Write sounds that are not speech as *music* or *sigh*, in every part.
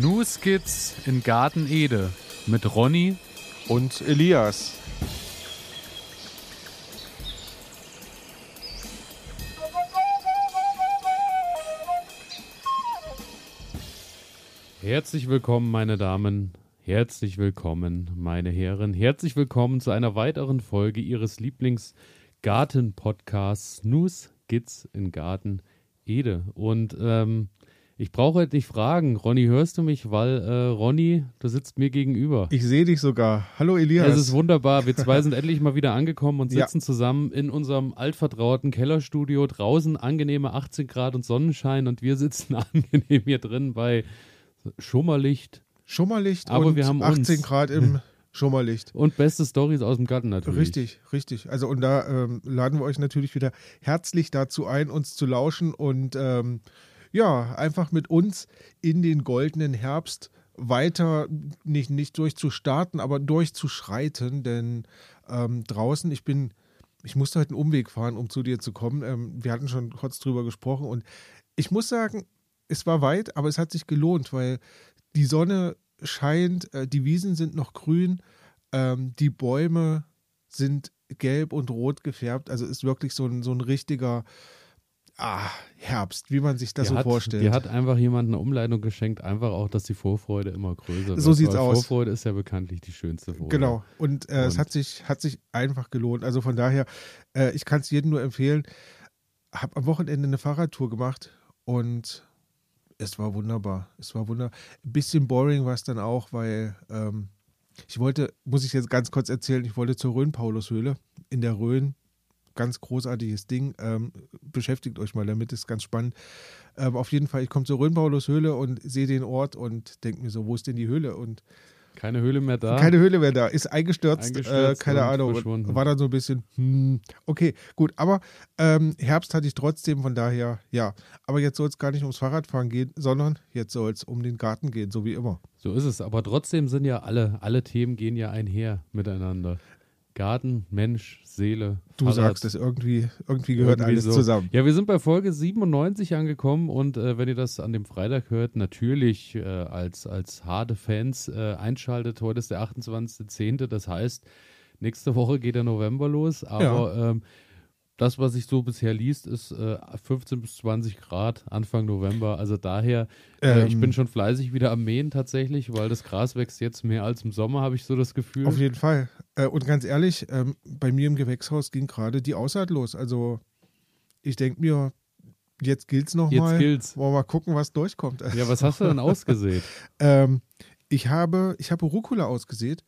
New Skits in Garten Ede mit Ronny und Elias. Herzlich willkommen, meine Damen. Herzlich willkommen, meine Herren. Herzlich willkommen zu einer weiteren Folge Ihres Lieblingsgarten-Podcasts Snooze Skits in Garten Ede. Und ähm, ich brauche nicht fragen, Ronny, hörst du mich? Weil, äh, Ronny, du sitzt mir gegenüber. Ich sehe dich sogar. Hallo Elias. Es ist wunderbar. Wir zwei sind endlich mal wieder angekommen und sitzen ja. zusammen in unserem altvertrauten Kellerstudio. Draußen angenehme 18 Grad und Sonnenschein und wir sitzen *laughs* angenehm hier drin bei Schummerlicht. Schummerlicht Aber und wir haben 18 uns. Grad im *laughs* Schummerlicht. Und beste Stories aus dem Garten natürlich. Richtig, richtig. Also und da ähm, laden wir euch natürlich wieder herzlich dazu ein, uns zu lauschen und ähm, ja, einfach mit uns in den goldenen Herbst weiter nicht, nicht durchzustarten, aber durchzuschreiten, denn ähm, draußen, ich bin, ich musste heute einen Umweg fahren, um zu dir zu kommen. Ähm, wir hatten schon kurz drüber gesprochen und ich muss sagen, es war weit, aber es hat sich gelohnt, weil die Sonne scheint, äh, die Wiesen sind noch grün, ähm, die Bäume sind gelb und rot gefärbt, also ist wirklich so ein, so ein richtiger ah, Herbst, wie man sich das die so hat, vorstellt. Die hat einfach jemand eine Umleitung geschenkt, einfach auch, dass die Vorfreude immer größer wird. So sieht's aus. Vorfreude ist ja bekanntlich die schönste Freude. Genau. Und, äh, Und, es hat sich, hat sich einfach gelohnt. Also von daher, äh, ich kann es jedem nur empfehlen. Habe am Wochenende eine Fahrradtour gemacht und es war wunderbar. Es war wunderbar. Ein bisschen boring war es dann auch, weil ähm, ich wollte, muss ich jetzt ganz kurz erzählen, ich wollte zur Rhön-Paulus-Höhle in der Rhön ganz großartiges Ding. Ähm, beschäftigt euch mal damit, ist ganz spannend. Ähm, auf jeden Fall, ich komme zur Rhönpaulus Höhle und sehe den Ort und denke mir so, wo ist denn die Höhle? Und keine Höhle mehr da. Keine Höhle mehr da. Ist eingestürzt, eingestürzt äh, keine Ahnung. War dann so ein bisschen, hm, okay, gut. Aber ähm, Herbst hatte ich trotzdem, von daher, ja. Aber jetzt soll es gar nicht ums Fahrradfahren gehen, sondern jetzt soll es um den Garten gehen, so wie immer. So ist es. Aber trotzdem sind ja alle, alle Themen gehen ja einher miteinander. Garten, Mensch, Seele. Du Fahrrad. sagst es, irgendwie, irgendwie gehört irgendwie alles so. zusammen. Ja, wir sind bei Folge 97 angekommen und äh, wenn ihr das an dem Freitag hört, natürlich äh, als, als harte Fans äh, einschaltet. Heute ist der 28.10., das heißt, nächste Woche geht der November los, aber ja. ähm, das, was ich so bisher liest, ist äh, 15 bis 20 Grad Anfang November. Also daher, äh, ähm, ich bin schon fleißig wieder am Mähen tatsächlich, weil das Gras wächst jetzt mehr als im Sommer, habe ich so das Gefühl. Auf jeden Fall. Äh, und ganz ehrlich, ähm, bei mir im Gewächshaus ging gerade die Aussaat los. Also ich denke mir, jetzt gilt es nochmal. Jetzt gilt's. Wollen wir mal gucken, was durchkommt. Ja, was hast du denn ausgesät? *laughs* ähm, ich habe, ich habe Rucola ausgesät.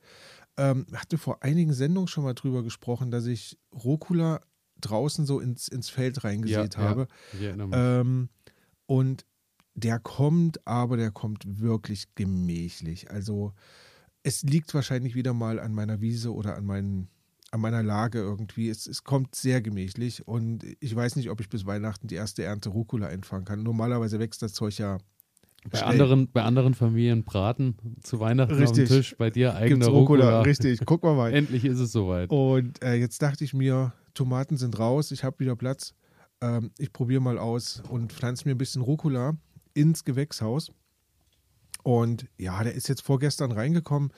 Ähm, hatte vor einigen Sendungen schon mal drüber gesprochen, dass ich Rucola draußen so ins, ins Feld reingesät ja, habe. Ja, ähm, und der kommt, aber der kommt wirklich gemächlich. Also es liegt wahrscheinlich wieder mal an meiner Wiese oder an, meinen, an meiner Lage irgendwie. Es, es kommt sehr gemächlich und ich weiß nicht, ob ich bis Weihnachten die erste Ernte Rucola einfangen kann. Normalerweise wächst das Zeug ja bei anderen, bei anderen Familien braten zu Weihnachten richtig. auf dem Tisch, bei dir eigener Rucola. Rucola. Richtig, guck mal mal. *laughs* Endlich ist es soweit. Und äh, jetzt dachte ich mir, Tomaten sind raus, ich habe wieder Platz. Ähm, ich probiere mal aus und pflanze mir ein bisschen Rucola ins Gewächshaus. Und ja, der ist jetzt vorgestern reingekommen.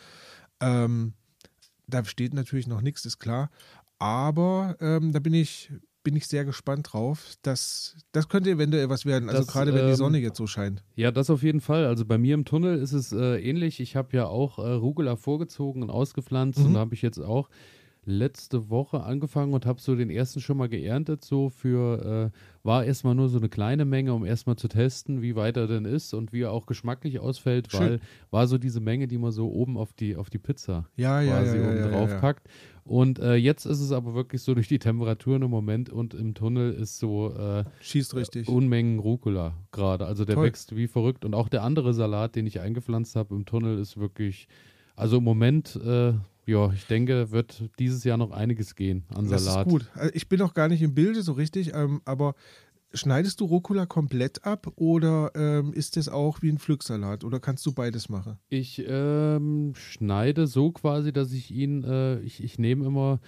Ähm, da steht natürlich noch nichts, ist klar. Aber ähm, da bin ich, bin ich sehr gespannt drauf. Das, das könnte eventuell was werden. Also gerade wenn die ähm, Sonne jetzt so scheint. Ja, das auf jeden Fall. Also bei mir im Tunnel ist es äh, ähnlich. Ich habe ja auch äh, Rucola vorgezogen und ausgepflanzt mhm. und da habe ich jetzt auch letzte Woche angefangen und habe so den ersten schon mal geerntet. So für, äh, war erstmal nur so eine kleine Menge, um erstmal zu testen, wie weit er denn ist und wie er auch geschmacklich ausfällt, Schön. weil war so diese Menge, die man so oben auf die, auf die Pizza ja, quasi ja, ja, oben ja, drauf packt. Und äh, jetzt ist es aber wirklich so durch die Temperaturen im Moment und im Tunnel ist so äh, schießt richtig Unmengen Rucola gerade. Also der Toll. wächst wie verrückt. Und auch der andere Salat, den ich eingepflanzt habe im Tunnel, ist wirklich, also im Moment äh, ja, ich denke, wird dieses Jahr noch einiges gehen an Salat. Das ist gut. Also ich bin noch gar nicht im Bilde so richtig, ähm, aber schneidest du Rucola komplett ab oder ähm, ist das auch wie ein Pflücksalat oder kannst du beides machen? Ich ähm, schneide so quasi, dass ich ihn, äh, ich, ich nehme immer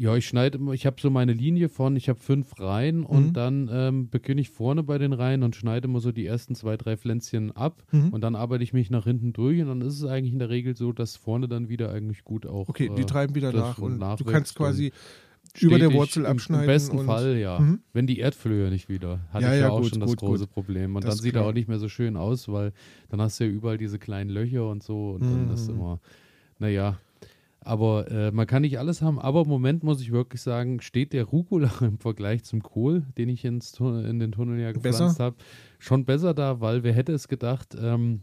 Ja, ich schneide immer, ich habe so meine Linie von, ich habe fünf Reihen und Mhm. dann ähm, beginne ich vorne bei den Reihen und schneide immer so die ersten zwei, drei Pflänzchen ab Mhm. und dann arbeite ich mich nach hinten durch und dann ist es eigentlich in der Regel so, dass vorne dann wieder eigentlich gut auch. Okay, die äh, treiben wieder nach und du nachwächst kannst und quasi über der Wurzel abschneiden. Im besten und, Fall, ja. Mhm. Wenn die Erdflöhe nicht wieder. Hatte Ja, ich ja, ja, auch gut, schon das gut, große gut. Problem. Und Das dann sieht er klar. auch nicht mehr so schön aus, weil dann hast du ja überall diese kleinen Löcher und so und dann ist Mhm. immer, naja. Aber äh, man kann nicht alles haben. Aber im Moment muss ich wirklich sagen, steht der Rucola *laughs* im Vergleich zum Kohl, den ich ins, in den Tunnel ja gepflanzt habe, schon besser da, weil wer hätte es gedacht, ähm,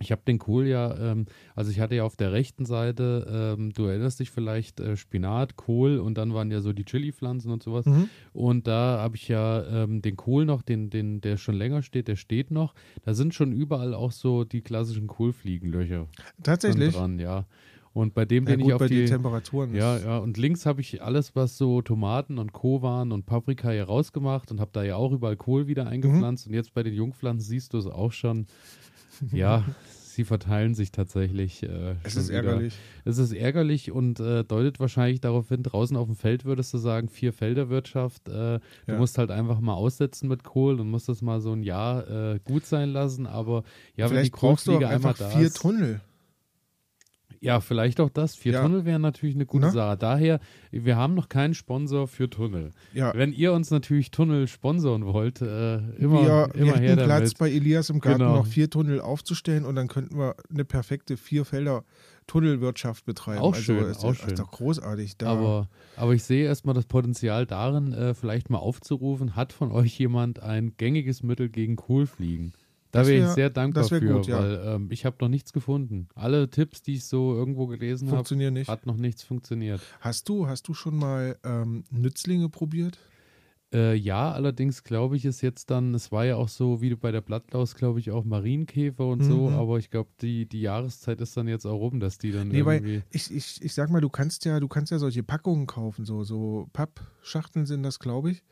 ich habe den Kohl ja, ähm, also ich hatte ja auf der rechten Seite, ähm, du erinnerst dich vielleicht, äh, Spinat, Kohl und dann waren ja so die Chili-Pflanzen und sowas. Mhm. Und da habe ich ja ähm, den Kohl noch, den, den, der schon länger steht, der steht noch. Da sind schon überall auch so die klassischen Kohlfliegenlöcher Tatsächlich. dran, ja. Und bei dem, Ja, den gut, ich auf bei die, Temperaturen. ja, ja, und links habe ich alles, was so Tomaten und Co. waren und Paprika hier rausgemacht und habe da ja auch überall Kohl wieder Mhm. eingepflanzt. Und jetzt bei den Jungpflanzen siehst du es auch schon. *laughs* Ja, sie verteilen sich tatsächlich. Äh, Es ist wieder. ärgerlich. Es ist ärgerlich und äh, deutet wahrscheinlich darauf hin, draußen auf dem Feld würdest du sagen, vier Felderwirtschaft. Äh, Du Ja. musst halt einfach mal aussetzen mit Kohl und musst das mal so ein Jahr äh, gut sein lassen. Aber ja, wenn die Vielleicht brauchst du auch Kohlfliege einmal einfach da vier ist, Tunnel. Ja, vielleicht auch das. Vier Ja. Tunnel wären natürlich eine gute Na? Sache. Daher, wir haben noch keinen Sponsor für Tunnel. Ja, Wenn ihr uns natürlich Tunnel sponsoren wollt, äh, immer, wir, wir immer her hätten Platz bei Elias im Garten Genau. noch vier Tunnel aufzustellen und dann könnten wir eine perfekte Vierfelder Tunnelwirtschaft betreiben. Auch also schön, ist, auch ist schön. doch großartig. Da, Aber, aber ich sehe erstmal das Potenzial darin, äh, vielleicht mal aufzurufen, hat von euch jemand ein gängiges Mittel gegen Kohlfliegen? Da wäre ich sehr dankbar für, gut, ja. weil ähm, ich habe noch nichts gefunden. Alle Tipps, die ich so irgendwo gelesen habe, hat noch nichts funktioniert. Hast du, hast du schon mal ähm, Nützlinge probiert? Äh, ja, allerdings glaube ich, ist jetzt dann, es war ja auch so, wie bei der Blattlaus, glaube ich, auch Marienkäfer und so, Mhm. aber ich glaube, die, die Jahreszeit ist dann jetzt auch rum, dass die dann Nee, weil irgendwie. ich, ich, ich sag mal, du kannst ja, du kannst ja solche Packungen kaufen, so, so Pappschachteln sind das, glaube ich,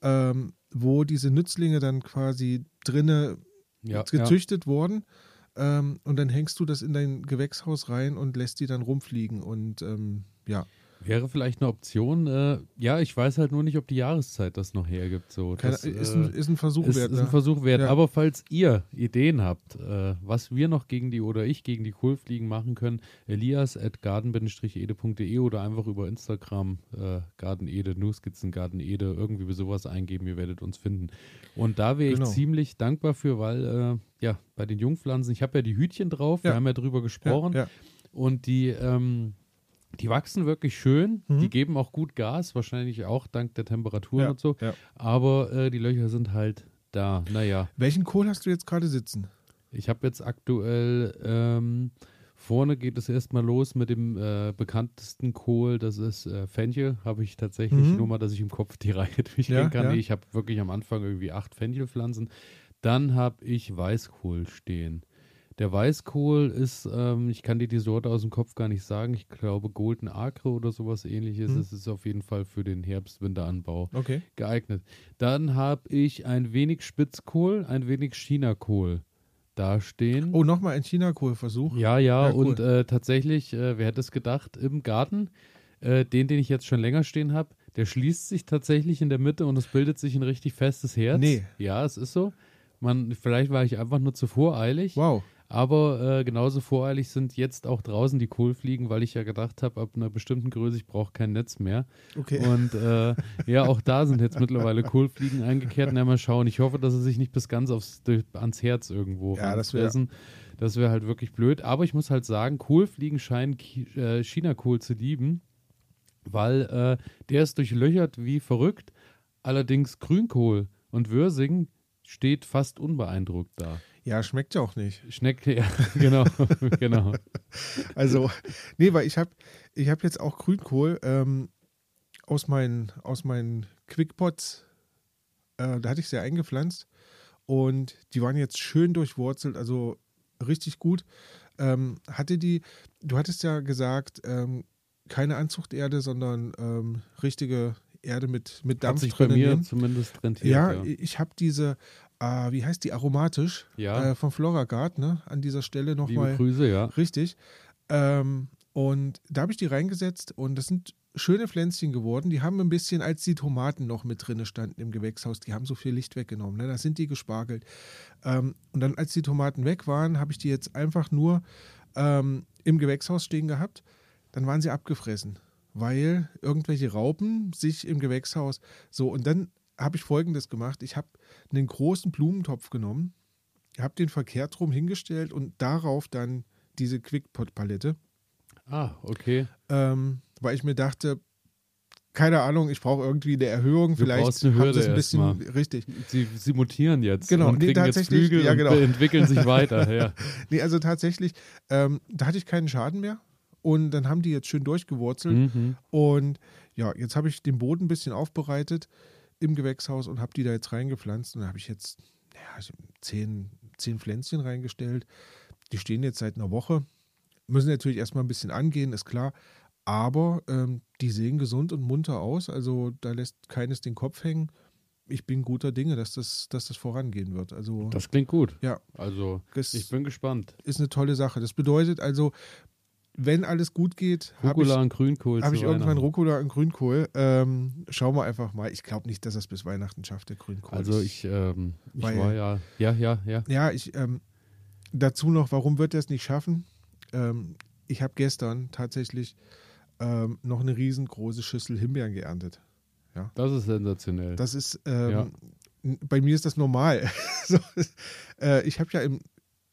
ähm, wo diese Nützlinge dann quasi drinne Ja, ja. gezüchtet wurden. Ähm, und dann hängst du das in dein Gewächshaus rein und lässt die dann rumfliegen. Und ähm, ja, Wäre vielleicht eine Option. Äh, ja, ich weiß halt nur nicht, ob die Jahreszeit das noch hergibt. So. keine, Das, ist, äh, ein, ist ein Versuch ist, wert. ist ein ne? Versuch wert. Ja. Aber falls ihr Ideen habt, äh, was wir noch gegen die oder ich gegen die Kohlfliegen machen können, elias at garden-ede.de oder einfach über Instagram äh, gardenede, Newskizzen gardenede, irgendwie sowas eingeben, ihr werdet uns finden. Und da wäre ich Genau. ziemlich dankbar für, weil äh, ja, bei den Jungpflanzen, ich habe ja die Hütchen drauf, wir Ja. haben ja drüber gesprochen ja. und die ähm, die wachsen wirklich schön, Mhm. die geben auch gut Gas, wahrscheinlich auch dank der Temperaturen Ja, und so. ja. Aber äh, die Löcher sind halt da. Naja, Welchen Kohl hast du jetzt gerade sitzen? ich habe jetzt aktuell ähm, vorne geht es erstmal los mit dem äh, bekanntesten Kohl, das ist äh, Fenchel. Habe ich tatsächlich Mhm. nur mal, dass ich im Kopf die *laughs* Reihe durchgehen Ja, kann. Nee, ich habe wirklich am Anfang irgendwie acht Fenchelpflanzen. Dann habe ich Weißkohl stehen. Der Weißkohl ist, ähm, ich kann dir die Sorte aus dem Kopf gar nicht sagen. Ich glaube Golden Acre oder sowas ähnliches. Mhm. Es ist auf jeden Fall für den Herbst-Winteranbau Okay. geeignet. Dann habe ich ein wenig Spitzkohl, ein wenig Chinakohl dastehen. Oh, nochmal ein China-Kohlversuch. Ja, ja, Ja, cool. und äh, tatsächlich, äh, wer hätte es gedacht, im Garten, äh, den, den ich jetzt schon länger stehen habe, der schließt sich tatsächlich in der Mitte und es bildet sich ein richtig festes Herz. Nee. Ja, es ist so. Man, vielleicht war ich einfach nur zu voreilig, Wow. Aber äh, genauso voreilig sind jetzt auch draußen die Kohlfliegen, weil ich ja gedacht habe, ab einer bestimmten Größe, ich brauche kein Netz mehr. Okay. Und äh, ja, auch da sind jetzt mittlerweile *laughs* Kohlfliegen eingekehrt. Na, mal schauen. Ich hoffe, dass sie sich nicht bis ganz aufs, ans Herz irgendwo Ja, das wär-. Das wäre halt wirklich blöd. Aber ich muss halt sagen, Kohlfliegen scheinen äh, China-Kohl zu lieben, weil äh, der ist durchlöchert wie verrückt. Allerdings Grünkohl und Würsing steht fast unbeeindruckt da. Ja, schmeckt ja auch nicht. Schnecke, *laughs* ja, genau, *laughs* genau. *laughs* Also, nee, weil ich habe ich hab jetzt auch Grünkohl ähm, aus meinen, aus meinen Quickpots, äh, da hatte ich sie eingepflanzt und die waren jetzt schön durchwurzelt, also richtig gut. Ähm, hatte die, du hattest ja gesagt, ähm, keine Anzuchterde, sondern ähm, richtige Erde mit, mit Hat Dampf sich bei drinnen. mir nehmen. zumindest rentiert. Ja, ja. ich habe diese, äh, wie heißt die, aromatisch Ja. äh, von Floragard, ne? An dieser Stelle Liebe nochmal. Grüße, ja. Richtig. Ähm, und da habe ich die reingesetzt und das sind schöne Pflänzchen geworden. Die haben ein bisschen, als die Tomaten noch mit drinne standen im Gewächshaus, die haben so viel Licht weggenommen. Ne? Da sind die gespargelt. Ähm, und dann, als die Tomaten weg waren, habe ich die jetzt einfach nur ähm, im Gewächshaus stehen gehabt. Dann waren sie abgefressen, weil irgendwelche Raupen sich im Gewächshaus so. Und dann habe ich Folgendes gemacht. Ich habe einen großen Blumentopf genommen, habe den verkehrt rum hingestellt und darauf dann diese Quickpot-Palette. Ah, okay. Ähm, weil ich mir dachte, keine Ahnung, ich brauche irgendwie eine Erhöhung. Du Vielleicht eine Hürde es ein bisschen erstmal. richtig. Sie, sie mutieren jetzt Genau, und nee, tatsächlich, Flügel ja, und genau. entwickeln sich weiter. *laughs* Ja. Nee, also tatsächlich, ähm, da hatte ich keinen Schaden mehr. Und dann haben die jetzt schön durchgewurzelt. Mhm. Und ja, jetzt habe ich den Boden ein bisschen aufbereitet im Gewächshaus und habe die da jetzt reingepflanzt. Und da habe ich jetzt ja, hab zehn, zehn Pflänzchen reingestellt. Die stehen jetzt seit einer Woche. Müssen natürlich erstmal ein bisschen angehen, ist klar. Aber ähm, die sehen gesund und munter aus. Also da lässt keines den Kopf hängen. Ich bin guter Dinge, dass das, dass das vorangehen wird. Also Das klingt gut. ja, Also, ich bin gespannt. ist eine tolle Sache. Das bedeutet also, wenn alles gut geht, habe ich, und Grünkohl hab ich irgendwann. Rucola und Grünkohl. Ähm, schauen wir einfach mal. Ich glaube nicht, dass es bis Weihnachten schafft, der Grünkohl. Also ich, ähm, ich Weil- war ja, ja, ja, ja. Ja, ich, ähm, dazu noch, warum wird er es nicht schaffen? Ähm, ich habe gestern tatsächlich ähm, noch eine riesengroße Schüssel Himbeeren geerntet. Das ist sensationell. Das ist, ähm, Ja. bei mir ist das normal. *laughs* so, äh, ich habe ja im,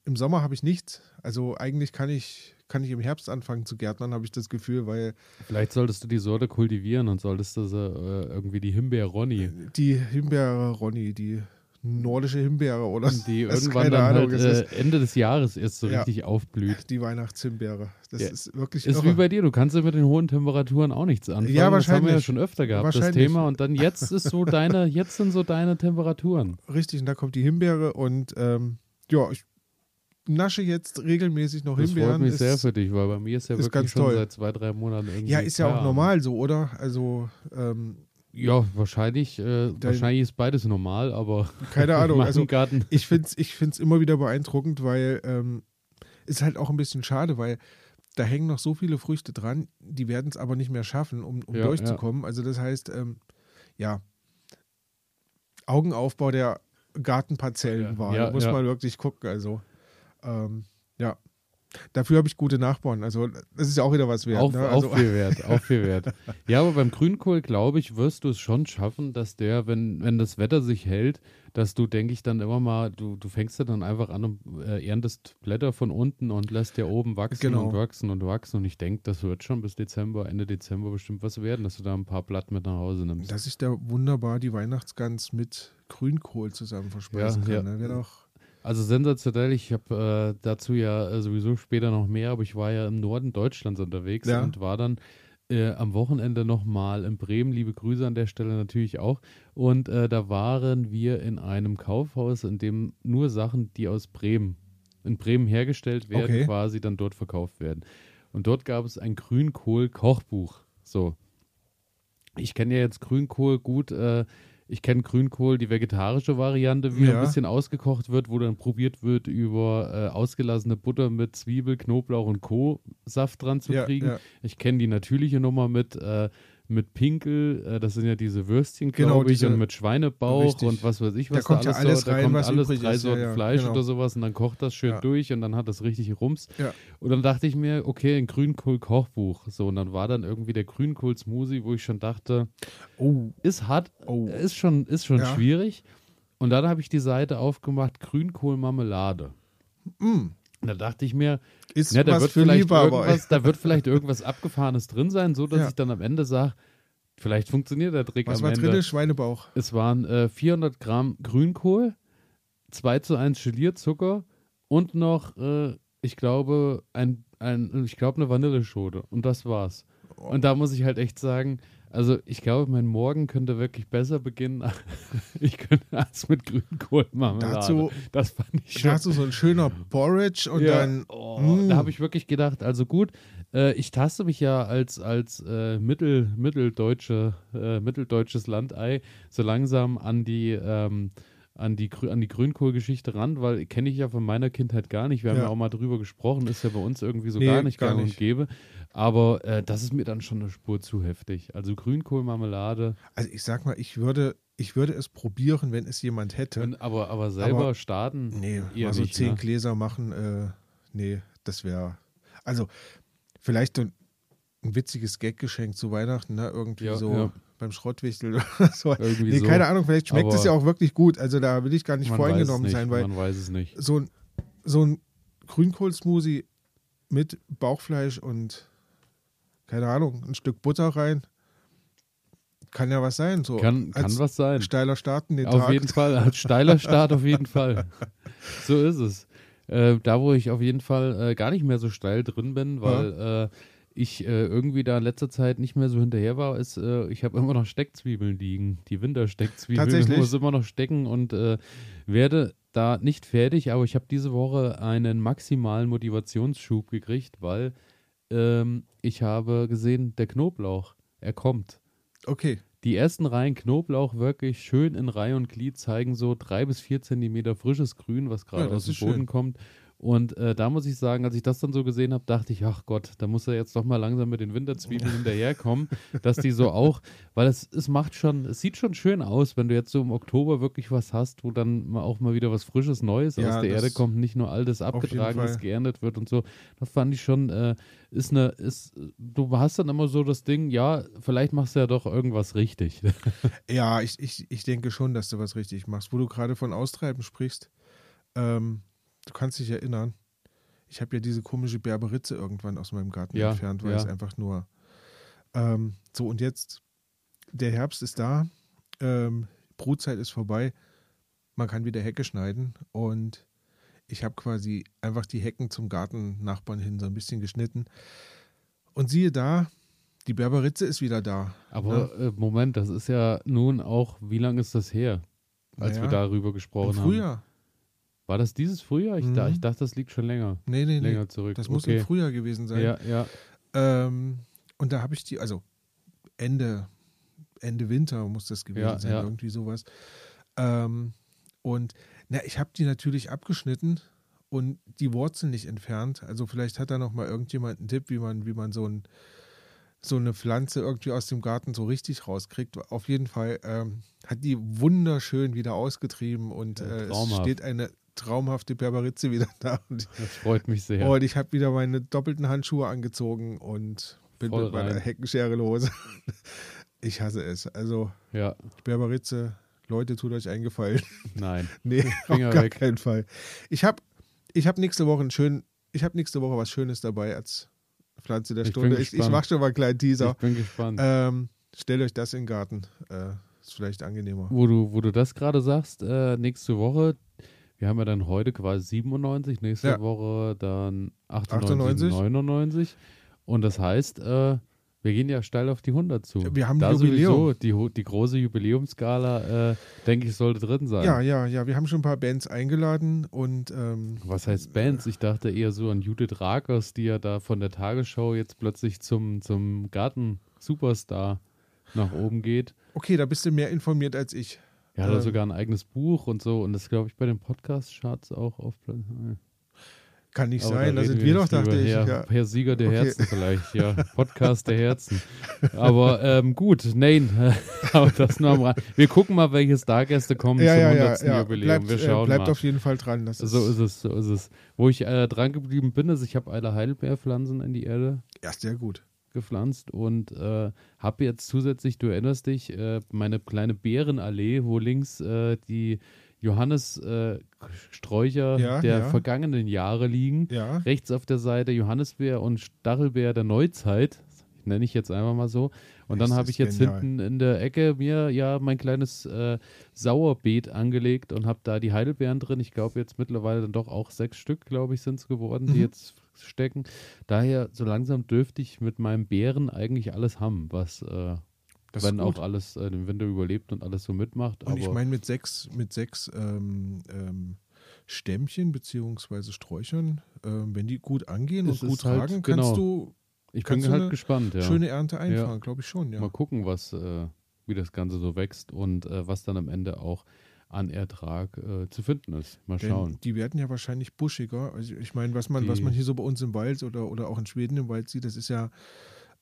im Sommer habe ich nichts. Also eigentlich kann ich, kann ich im Herbst anfangen zu gärtnern, habe ich das Gefühl, weil Vielleicht solltest du die Sorte kultivieren und solltest du äh, irgendwie die Himbeer Ronny, die Himbeere, Ronny, die nordische Himbeere oder die *laughs* das ist irgendwann dann Ahnung, halt äh, Ende des Jahres erst so Ja. richtig aufblüht. die Weihnachtshimbeere. Das Ja. ist wirklich Ist irre. wie bei dir, du kannst ja mit den hohen Temperaturen auch nichts anfangen. Ja, Das haben wir ja wahrscheinlich. schon öfter gehabt, das Wahrscheinlich. Thema. Und dann jetzt ist so *laughs* deine, jetzt sind so deine Temperaturen. Richtig, und da kommt die Himbeere und ähm, ja, ich nasche jetzt regelmäßig noch Das Himbeeren. freut mich sehr Ist- für dich, weil bei mir ist ja ist wirklich ganz schon toll. seit zwei, drei Monaten irgendwie. ja, ist ja auch normal so, oder? Also, ähm, Ja, wahrscheinlich, äh, wahrscheinlich ist beides normal, aber *laughs* keine *laughs* in Ahnung. Also, Garten. ich finde es ich find's immer wieder beeindruckend, weil ähm, ist halt auch ein bisschen schade, weil da hängen noch so viele Früchte dran, die werden es aber nicht mehr schaffen, um, um Ja, durchzukommen. Also das heißt, ähm, ja, Augenaufbau der Gartenparzellenwahl, Ja, muss ja. man wirklich gucken. Also ähm, ja, dafür habe ich gute Nachbarn. Also das ist ja auch wieder was wert. Auch, ne? auch also, viel *laughs* wert, auch viel wert. Ja, aber beim Grünkohl, glaube ich, wirst du es schon schaffen, dass der, wenn, wenn das Wetter sich hält, dass du, denke ich, dann immer mal, du, du fängst ja dann einfach an und äh, erntest Blätter von unten und lässt ja oben wachsen Genau. und wachsen und wachsen. Und ich denke, das wird schon bis Dezember, Ende Dezember bestimmt was werden, dass du da ein paar Blatt mit nach Hause nimmst. dass ich da wunderbar die Weihnachtsgans mit Grünkohl zusammen verspeisen Ja, kann. ja. Ne? Wäre doch Also sensationell, ich habe äh, dazu ja äh, sowieso später noch mehr, aber ich war ja im Norden Deutschlands unterwegs Ja. und war dann äh, am Wochenende nochmal in Bremen. Liebe Grüße an der Stelle natürlich auch. Und äh, da waren wir in einem Kaufhaus, in dem nur Sachen, die aus Bremen, in Bremen hergestellt werden, Okay. quasi dann dort verkauft werden. Und dort gab es ein Grünkohl-Kochbuch. So. Ich kenne ja jetzt Grünkohl gut. Ich kenne Grünkohl, die vegetarische Variante, wie Ja. ein bisschen ausgekocht wird, wo dann probiert wird, über äh, ausgelassene Butter mit Zwiebel, Knoblauch und Co. Saft dran zu ja, kriegen. ja. Ich kenne die natürliche Nummer mit, äh, mit Pinkel, äh, das sind ja diese Würstchen, Genau, glaube ich, diese- und mit Schweinebauch Richtig. und was weiß ich, Da was kommt ja alles alles so, da rein, kommt was alles, drei ist, ja, Sorten ja, Fleisch genau. oder sowas und dann kocht das schön Ja. durch und dann hat das richtig Rums. Ja. Und dann dachte ich mir, okay, ein Grünkohl-Kochbuch. So, und dann war dann irgendwie der Grünkohl-Smoothie, wo ich schon dachte, Oh, ist hart, Oh. ist schon, ist schon Ja. schwierig. Und dann habe ich die Seite aufgemacht, Grünkohl-Marmelade. mm. Da dachte ich mir, ist ja, da was wird, vielleicht irgendwas, da wird vielleicht irgendwas Abgefahrenes drin sein, so dass Ja. ich dann am Ende sage, vielleicht funktioniert der Trick Was am war Ende. drin? Schweinebauch. Es waren äh, 400 Gramm Grünkohl, 2 zu 1 Gelierzucker und noch, äh, ich glaube, ein, ein, ich glaube, eine Vanilleschote. Und das war's. Und da muss ich halt echt sagen, also ich glaube, mein Morgen könnte wirklich besser beginnen. *laughs* ich könnte als mit Grünkohlmarmelade. Dazu, das fand ich schon. dazu so ein schöner Porridge und Ja, dann. oh, mm. Da habe ich wirklich gedacht, also gut, äh, ich taste mich ja als, als äh, Mittel, mitteldeutsche, äh, mitteldeutsches Landei so langsam an die, ähm, an die, an die Grünkohlgeschichte ran, weil kenne ich ja von meiner Kindheit gar nicht. Wir haben Ja. ja auch mal drüber gesprochen, ist ja bei uns irgendwie so Nee, gar nicht gar gang und nicht. gäbe. Aber äh, das ist mir dann schon eine Spur zu heftig. Also Grünkohlmarmelade, Also ich sag mal, ich würde, ich würde es probieren, wenn es jemand hätte. wenn, aber, aber selber Aber- starten. nee, eher mal so nicht, zehn ne? Gläser machen, äh, nee, das wäre. Also, vielleicht ein, ein witziges Gaggeschenk zu Weihnachten, ne? Irgendwie Ja, so ja. beim Schrottwichtel *laughs* oder so. Irgendwie Nee, so. keine Ahnung, vielleicht schmeckt es Aber ja auch wirklich gut. Also da will ich gar nicht es voreingenommen nicht, sein, weil man weiß es nicht. so ein, so ein Grünkohlsmoothie mit Bauchfleisch und keine Ahnung, ein Stück Butter rein. Kann ja was sein. So Kann, kann was sein. steiler Start in den Auf Tag. jeden Fall, als steiler Start auf jeden Fall. *laughs* So ist es. Äh, da, wo ich auf jeden Fall äh, gar nicht mehr so steil drin bin, weil äh, ich äh, irgendwie da in letzter Zeit nicht mehr so hinterher war, ist, äh, ich habe immer noch Steckzwiebeln liegen. Die Wintersteckzwiebeln. Tatsächlich? Ich muss immer noch stecken und äh, werde da nicht fertig, aber ich habe diese Woche einen maximalen Motivationsschub gekriegt, weil ähm, ich habe gesehen, der Knoblauch, er kommt. Okay. Die ersten Reihen Knoblauch wirklich schön in Reihe und Glied zeigen so drei bis vier Zentimeter frisches Grün, was gerade Ja, aus dem Boden schön. kommt. Und äh, da muss ich sagen, als ich das dann so gesehen habe, dachte ich, ach Gott, da muss er jetzt doch mal langsam mit den Winterzwiebeln *laughs* hinterherkommen, dass die so auch, weil es, es macht schon, es sieht schon schön aus, wenn du jetzt so im Oktober wirklich was hast, wo dann mal auch mal wieder was Frisches, Neues Ja, aus der Erde kommt, nicht nur altes abgetragenes Fall. geerntet wird und so. Das fand ich schon, äh, ist eine, ist, du hast dann immer so das Ding, ja, vielleicht machst du ja doch irgendwas richtig. *laughs* Ja, ich, ich, ich denke schon, dass du was richtig machst. Wo du gerade von Austreiben sprichst, ähm, du kannst dich erinnern, ich habe ja diese komische Berberitze irgendwann aus meinem Garten Ja, entfernt, weil ja. es einfach nur ähm, so und jetzt, der Herbst ist da, ähm, Brutzeit ist vorbei, man kann wieder Hecke schneiden und ich habe quasi einfach die Hecken zum Gartennachbarn hin so ein bisschen geschnitten. Und siehe da, die Berberitze ist wieder da. Aber äh, Moment, das ist ja nun auch, wie lange ist das her, als Naja, wir darüber Im gesprochen haben? War das dieses Frühjahr? Ich, da, Mhm. ich dachte, das liegt schon länger, Nee, nee, nee. länger zurück. Das muss okay. im Frühjahr gewesen sein. Ja, ja. Ähm, und da habe ich die, also Ende, Ende Winter muss das gewesen Ja, sein, ja. irgendwie sowas. Ähm, und na, ich habe die natürlich abgeschnitten und die Wurzeln nicht entfernt. Also vielleicht hat da noch mal irgendjemand einen Tipp, wie man, wie man so, ein, so eine Pflanze irgendwie aus dem Garten so richtig rauskriegt. Auf jeden Fall ähm, hat die wunderschön wieder ausgetrieben und äh, es steht eine traumhafte Berberitze wieder *laughs* da. Und Das freut mich sehr. und ich habe wieder meine doppelten Handschuhe angezogen und bin Voll mit meiner rein. Heckenschere los. *laughs* Ich hasse es. Also ja, Berberitze, Leute, tut euch einen Gefallen. *laughs* nein. Nee, Finger auf gar weg. keinen Fall. Ich habe ich hab nächste Woche einen schönen, ich habe nächste Woche was Schönes dabei als Pflanze der Ich Stunde. Ich, ich mache schon mal einen kleinen Teaser. Ich bin gespannt. Ähm, stellt euch das in den Garten. Äh, ist vielleicht angenehmer. wo, du, wo du das gerade sagst, äh, nächste Woche, wir haben ja dann heute quasi 97, nächste Ja. Woche dann 98, 98. 99. Und das heißt, äh, wir gehen ja steil auf die 100 zu. Wir haben da Jubiläum. sowieso, die, die große Jubiläumsskala, äh, denke ich, sollte drin sein. Ja, ja, ja. Wir haben schon ein paar Bands eingeladen und ähm, Was heißt Bands? Ich dachte eher so an Judith Rakers, die ja da von der Tagesschau jetzt plötzlich zum, zum Garten-Superstar nach oben geht. okay, da bist du mehr informiert als ich. Er hat ja sogar ein eigenes Buch und so. Und das glaube ich bei den Podcast-Charts auch auf Platz. Kann nicht Aber sein, da reden sind wir doch, dachte ich. Herr, Ja. Herr Sieger der Okay. Herzen vielleicht, ja. Podcast der Herzen. Aber ähm, gut, nein, *laughs* aber das nur am Rand. Wir gucken mal, welche Stargäste kommen Ja, zum ja, ja, 100. ja. Jubiläum. Bleibt, Wir äh, schauen bleibt mal. auf jeden Fall dran. Das ist, so ist es, so ist es. Wo ich äh, dran geblieben bin, ist, ich habe alle Heidelbeerpflanzen in die Erde ja, sehr gut. Gepflanzt und äh, habe jetzt zusätzlich, du erinnerst dich, äh, meine kleine Beerenallee, wo links äh, die Johannissträucher Ja, der ja. vergangenen Jahre liegen. Ja, Rechts auf der Seite Johannisbeer und Stachelbeer der Neuzeit, nenne ich jetzt einfach mal so. Und dann Das habe ist ich jetzt genial. hinten in der Ecke mir ja mein kleines äh, Sauerbeet angelegt und habe da die Heidelbeeren drin. Ich glaube jetzt mittlerweile dann doch auch sechs Stück, glaube ich, sind es geworden, die Mhm. jetzt stecken. Daher so langsam dürfte ich mit meinem Beeren eigentlich alles haben, was äh, das wenn auch alles äh, den Winter überlebt und alles so mitmacht. Und ich meine, mit sechs, mit sechs ähm, ähm, Stämmchen beziehungsweise Sträuchern, ähm, wenn die gut angehen und gut halt- tragen, genau. kannst du ich bin kannst du halt eine gespannt. Ja. schöne Ernte einfahren, glaube ich schon, ja. Mal gucken, was, äh, wie das Ganze so wächst und äh, was dann am Ende auch an Ertrag äh, zu finden ist. Mal schauen. Denn die werden ja wahrscheinlich buschiger. Also ich meine, was man, was man hier so bei uns im Wald oder, oder auch in Schweden im Wald sieht, das ist ja,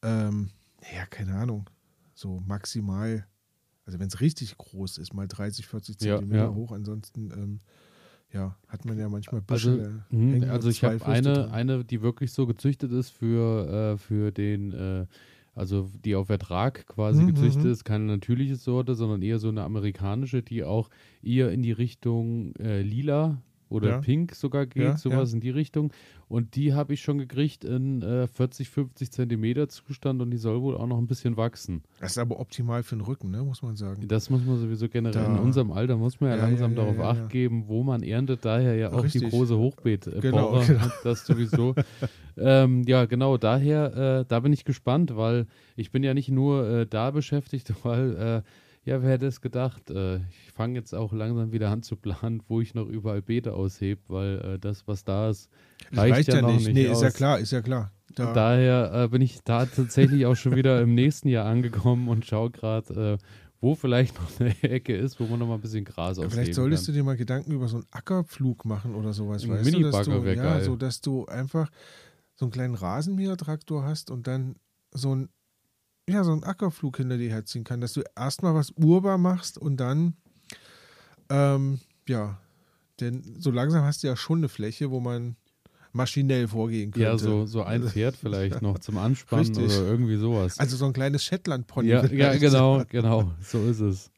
ähm, ja, keine Ahnung, so maximal, also wenn es richtig groß ist, mal 30, 40 Zentimeter ja, ja. hoch, ansonsten ähm, ja, hat man ja manchmal Büschel. Also, mh, also ich habe eine, eine, die wirklich so gezüchtet ist für, äh, für den äh, also die auf Ertrag quasi mhm, gezüchtet mhm. ist, keine natürliche Sorte, sondern eher so eine amerikanische, die auch eher in die Richtung äh, lila oder ja. Pink sogar geht, ja, sowas ja. in die Richtung. Und die habe ich schon gekriegt in äh, 40, 50 Zentimeter Zustand und die soll wohl auch noch ein bisschen wachsen. Das ist aber optimal für den Rücken, ne, muss man sagen. Das muss man sowieso generell. Da. In unserem Alter muss man ja, langsam darauf acht geben, wo man erntet. Daher ja auch Richtig. die große Hochbeet. Äh, genau, genau. Das sowieso. *laughs* ähm, ja, genau, daher, äh, da bin ich gespannt, weil ich bin ja nicht nur äh, da beschäftigt, *laughs* weil äh, ja, wer hätte es gedacht? Äh, ich fange jetzt auch langsam wieder an zu planen, wo ich noch überall Beete aushebe, weil äh, das, was da ist, reicht, reicht ja, ja, noch nicht. Nee, aus. ist ja klar, ist ja klar. Da. Daher äh, bin ich da tatsächlich auch schon wieder im nächsten Jahr angekommen und schaue gerade, wo vielleicht noch eine Ecke ist, wo man noch mal ein bisschen Gras ausheben Vielleicht solltest kann. du dir mal Gedanken über so einen Ackerpflug machen oder sowas. Ein Mini-Bagger wäre ja, geil. so dass du einfach so einen kleinen Rasenmäher-Traktor hast und dann so ein ja, so einen Ackerflug hinter dir herziehen kann, dass du erstmal was urbar machst und dann, ähm, ja, denn so langsam hast du ja schon eine Fläche, wo man maschinell vorgehen könnte. Ja, so, so ein Pferd vielleicht *laughs* noch zum Anspannen Richtig. oder irgendwie sowas. Also so ein kleines Shetland-Pony. Ja, *laughs* ja, genau, genau, so ist es.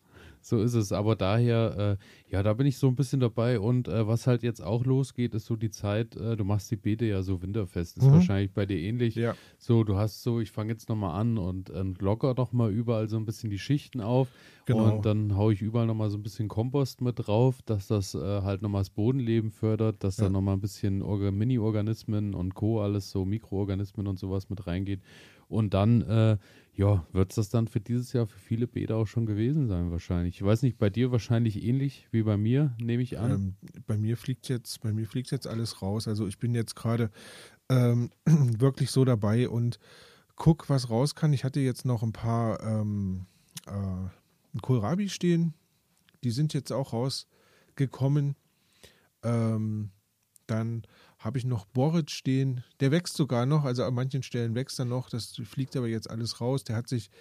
So ist es. Aber daher, äh, ja, da bin ich so ein bisschen dabei. Und äh, was halt jetzt auch losgeht, ist so die Zeit, äh, du machst die Beete ja so winterfest. Ist mhm. wahrscheinlich bei dir ähnlich. Ja. So, du hast so, ich fange jetzt nochmal an und, und locker doch mal überall so ein bisschen die Schichten auf. Genau. Und dann haue ich überall nochmal so ein bisschen Kompost mit drauf, dass das äh, halt nochmal das Bodenleben fördert, dass ja. da nochmal ein bisschen Mini-Organismen und Co., alles so Mikroorganismen und sowas mit reingeht. Und dann, äh, ja, wird es das dann für dieses Jahr für viele Bäder auch schon gewesen sein, wahrscheinlich. Ich weiß nicht, bei dir wahrscheinlich ähnlich wie bei mir, nehme ich an. Ähm, bei mir fliegt jetzt, bei mir fliegt jetzt alles raus. Also ich bin jetzt gerade ähm, *clears throat* wirklich so dabei und guck, was raus kann. Ich hatte jetzt noch ein paar ähm, äh, Kohlrabi stehen. Die sind jetzt auch rausgekommen. Ähm, dann habe ich noch Boric stehen. Der wächst sogar noch, also an manchen Stellen wächst er noch. Das fliegt aber jetzt alles raus. Der hat sich,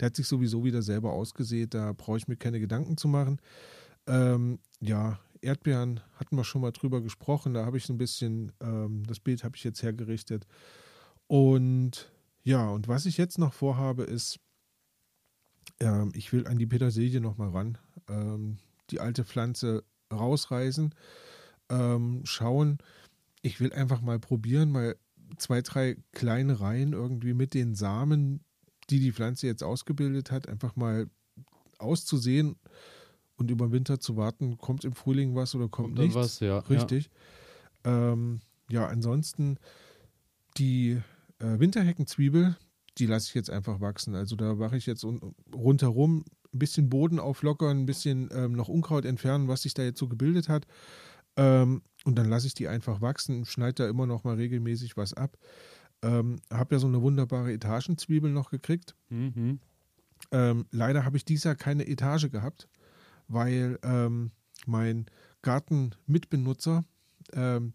der hat sich sowieso wieder selber ausgesät. Da brauche ich mir keine Gedanken zu machen. Ähm, ja, Erdbeeren hatten wir schon mal drüber gesprochen. Da habe ich so ein bisschen, ähm, das Bild habe ich jetzt hergerichtet. Und ja, und was ich jetzt noch vorhabe, ist, ähm, ich will an die Petersilie nochmal ran. Ähm, die alte Pflanze rausreißen, ähm, schauen, ich will einfach mal probieren, mal zwei, drei kleine Reihen irgendwie mit den Samen, die die Pflanze jetzt ausgebildet hat, einfach mal auszusehen und über den Winter zu warten, kommt im Frühling was oder kommt, kommt nichts. was, ja. Richtig. Ja, ähm, ja ansonsten die äh, Winterheckenzwiebel, die lasse ich jetzt einfach wachsen. Also da mache ich jetzt rundherum ein bisschen Boden auflockern, ein bisschen ähm, noch Unkraut entfernen, was sich da jetzt so gebildet hat. Ähm, und dann lasse ich die einfach wachsen, schneide da immer noch mal regelmäßig was ab. Ähm, habe ja so eine wunderbare Etagenzwiebel noch gekriegt. Mhm. Ähm, leider habe ich dieses Jahr keine Etage gehabt, weil ähm, mein Gartenmitbenutzer, ähm,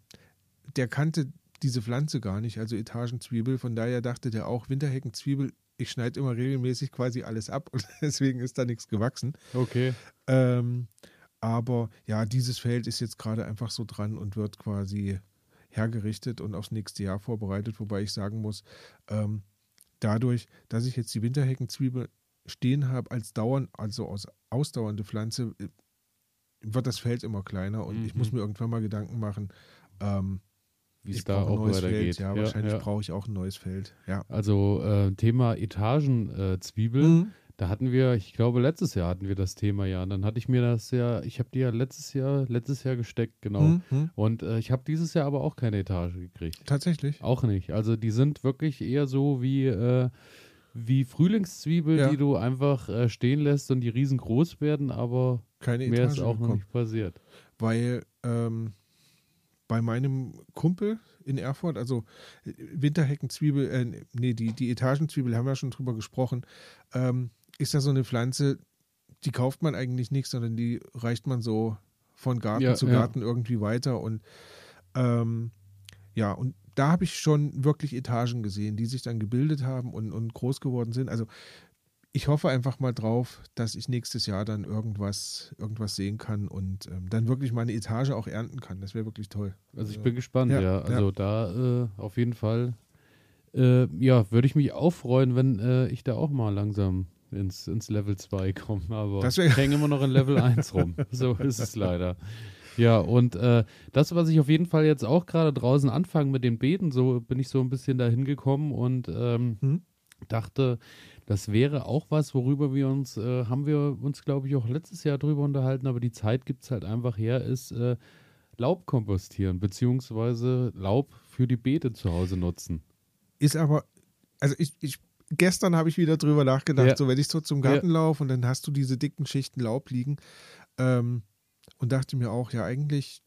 der kannte diese Pflanze gar nicht, also Etagenzwiebel. Von daher dachte der auch, Winterheckenzwiebel, ich schneide immer regelmäßig quasi alles ab *laughs* und deswegen ist da nichts gewachsen. Okay. Ähm, aber ja, dieses Feld ist jetzt gerade einfach so dran und wird quasi hergerichtet und aufs nächste Jahr vorbereitet, wobei ich sagen muss, ähm, dadurch, dass ich jetzt die Winterheckenzwiebel stehen habe als dauernd, also aus ausdauernde Pflanze, äh, wird das Feld immer kleiner und mhm. ich muss mhm. mir irgendwann mal Gedanken machen, ähm, wie es da auch weitergeht. Ja, ja, wahrscheinlich ja. brauche ich auch ein neues Feld. Ja. Also äh, Thema Etagenzwiebeln. Mhm. Da hatten wir, ich glaube, letztes Jahr hatten wir das Thema ja. Und dann hatte ich mir das ja, ich habe die ja letztes Jahr, letztes Jahr gesteckt, genau. Mhm. Und äh, ich habe dieses Jahr aber auch keine Etage gekriegt. Tatsächlich? Auch nicht. Also die sind wirklich eher so wie, äh, wie Frühlingszwiebel, ja. die du einfach äh, stehen lässt und die riesengroß werden, aber keine mehr Etage ist auch bekommen. noch nicht passiert. Weil ähm, bei meinem Kumpel in Erfurt, also äh, Winterheckenzwiebel, äh, nee, die, die Etagenzwiebel haben wir schon drüber gesprochen, ähm, ist da so eine Pflanze, die kauft man eigentlich nicht, sondern die reicht man so von Garten Ja, zu ja. Garten irgendwie weiter. Und ähm, ja, und da habe ich schon wirklich Etagen gesehen, die sich dann gebildet haben und, und groß geworden sind. Also ich hoffe einfach mal drauf, dass ich nächstes Jahr dann irgendwas, irgendwas sehen kann und ähm, dann wirklich mal eine Etage auch ernten kann. Das wäre wirklich toll. Also ich bin gespannt, ja, ja. Also da äh, auf jeden Fall, äh, ja, würde ich mich auch freuen, wenn äh, ich da auch mal langsam ins, ins Level 2 komme. Aber ich hänge immer noch in Level 1 rum. *laughs* So ist es leider. Ja, und äh, das, was ich auf jeden Fall jetzt auch gerade draußen anfange mit den Beeten, so bin ich so ein bisschen dahin gekommen und ähm, Hm? dachte, das wäre auch was, worüber wir uns, äh, haben wir uns, glaube ich, auch letztes Jahr drüber unterhalten, aber die Zeit gibt es halt einfach her, ist äh, Laub kompostieren, beziehungsweise Laub für die Beete zu Hause nutzen. Ist aber, also ich, ich gestern habe ich wieder drüber nachgedacht, Ja. so wenn ich so zum Garten laufe und dann hast du diese dicken Schichten Laub liegen ähm, und dachte mir auch, ja eigentlich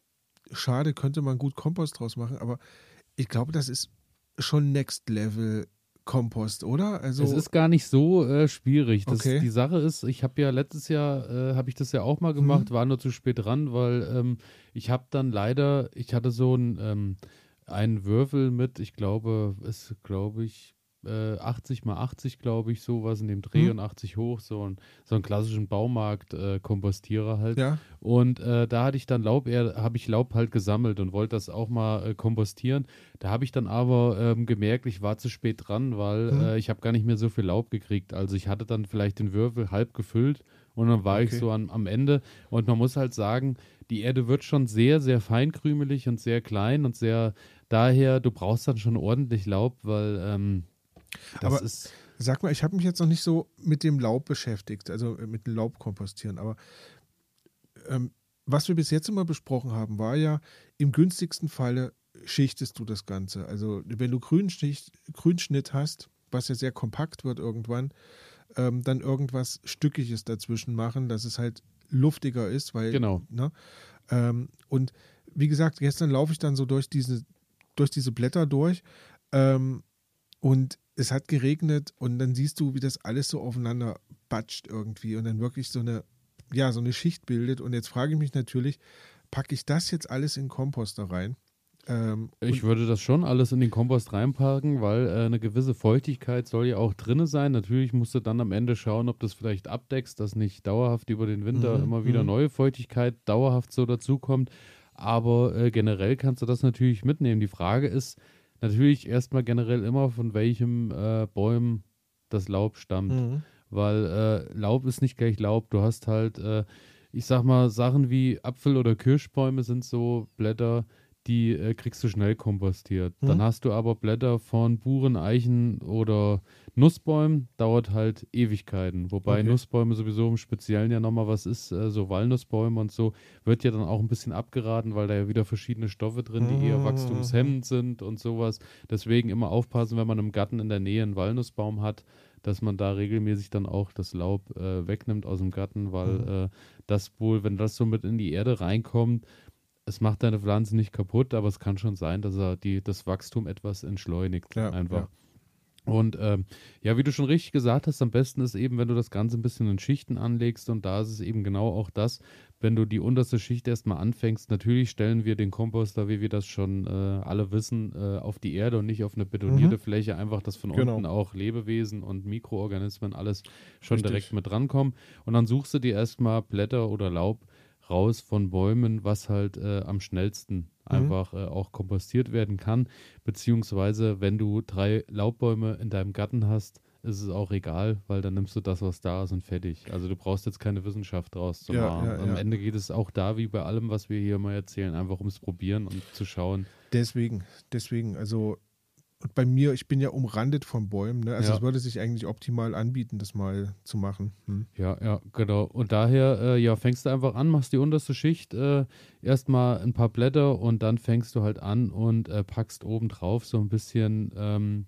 schade, könnte man gut Kompost draus machen, aber ich glaube, das ist schon Next Level Kompost, oder? Also es ist gar nicht so äh, schwierig. Das, Okay. Die Sache ist, ich habe ja letztes Jahr, äh, habe ich das ja auch mal gemacht, war nur zu spät dran, weil ähm, ich habe dann leider, ich hatte so ein, ähm, einen Würfel mit, ich glaube, ist, glaube ich, äh, 80 mal 80, glaube ich, sowas in dem Dreh Mhm. und 80 hoch, so, ein, so einen klassischen Baumarkt-Kompostierer halt. ja, Und äh, da hatte ich dann Laub, eher habe ich Laub halt gesammelt und wollte das auch mal äh, kompostieren. Da habe ich dann aber ähm, gemerkt, ich war zu spät dran, weil Hm. äh, ich habe gar nicht mehr so viel Laub gekriegt. Also ich hatte dann vielleicht den Würfel halb gefüllt und dann war ich Okay. so an, am Ende. Und man muss halt sagen, die Erde wird schon sehr, sehr feinkrümelig und sehr klein und sehr daher, du brauchst dann schon ordentlich Laub, weil ähm, das Aber- ist. Sag mal, ich habe mich jetzt noch nicht so mit dem Laub beschäftigt, also mit dem Laubkompostieren, aber ähm, was wir bis jetzt immer besprochen haben, war ja, im günstigsten Falle schichtest du das Ganze. Also wenn du Grünschicht, Grünschnitt hast, was ja sehr kompakt wird irgendwann, ähm, dann irgendwas Stückiges dazwischen machen, dass es halt luftiger ist, weil Genau. Ne? Ähm, und wie gesagt, gestern laufe ich dann so durch diese, durch diese Blätter durch ähm, und es hat geregnet und dann siehst du, wie das alles so aufeinander batscht irgendwie und dann wirklich so eine, ja, so eine Schicht bildet. Und jetzt frage ich mich natürlich, packe ich das jetzt alles in den Komposter rein? Ähm, Ich würde das schon alles in den Kompost reinpacken, weil äh, eine gewisse Feuchtigkeit soll ja auch drinne sein. Natürlich musst du dann am Ende schauen, ob das vielleicht abdeckst, dass nicht dauerhaft über den Winter Mhm, immer wieder mhm. neue Feuchtigkeit dauerhaft so dazukommt. Aber äh, generell kannst du das natürlich mitnehmen. Die Frage ist natürlich erstmal generell immer, von welchem äh, Bäumen das Laub stammt Mhm. weil äh, Laub ist nicht gleich Laub. Du hast halt, äh, ich sag mal, Sachen wie Apfel- oder Kirschbäume sind so Blätter, die äh, kriegst du schnell kompostiert. Mhm. Dann hast du aber Blätter von Buchen, Eichen oder Nussbäumen, dauert halt Ewigkeiten. Wobei Okay. Nussbäume sowieso im Speziellen ja nochmal was ist, äh, so Walnussbäume und so, wird ja dann auch ein bisschen abgeraten, weil da ja wieder verschiedene Stoffe drin, die eher Mhm. wachstumshemmend sind und sowas. Deswegen immer aufpassen, wenn man im Garten in der Nähe einen Walnussbaum hat, dass man da regelmäßig dann auch das Laub äh, wegnimmt aus dem Garten, weil Mhm. äh, das wohl, wenn das so mit in die Erde reinkommt, es macht deine Pflanze nicht kaputt, aber es kann schon sein, dass er die, das Wachstum etwas entschleunigt. Ja, einfach. ja. Und ähm, ja, wie du schon richtig gesagt hast, am besten ist eben, wenn du das Ganze ein bisschen in Schichten anlegst und da ist es eben genau auch das, wenn du die unterste Schicht erstmal anfängst. Natürlich stellen wir den Komposter, wie wir das schon äh, alle wissen, äh, auf die Erde und nicht auf eine betonierte Mhm. Fläche, einfach, dass von Genau. unten auch Lebewesen und Mikroorganismen alles schon Richtig. direkt mit rankommen. Und dann suchst du dir erstmal Blätter oder Laub raus von Bäumen, was halt äh, am schnellsten einfach äh, auch kompostiert werden kann. Beziehungsweise, wenn du drei Laubbäume in deinem Garten hast, ist es auch egal, weil dann nimmst du das, was da ist und fertig. Also du brauchst jetzt keine Wissenschaft draus zu Ja, machen. ja, Am ja. Ende geht es auch da, wie bei allem, was wir hier mal erzählen, einfach ums Probieren und zu schauen. Deswegen, deswegen, also und bei mir, ich bin ja umrandet von Bäumen, ne? also Ja. es würde sich eigentlich optimal anbieten, das mal zu machen. Hm. Ja, ja, genau. Und daher, äh, ja, fängst du einfach an, machst die unterste Schicht, äh, erstmal ein paar Blätter und dann fängst du halt an und äh, packst oben drauf so ein bisschen, ähm,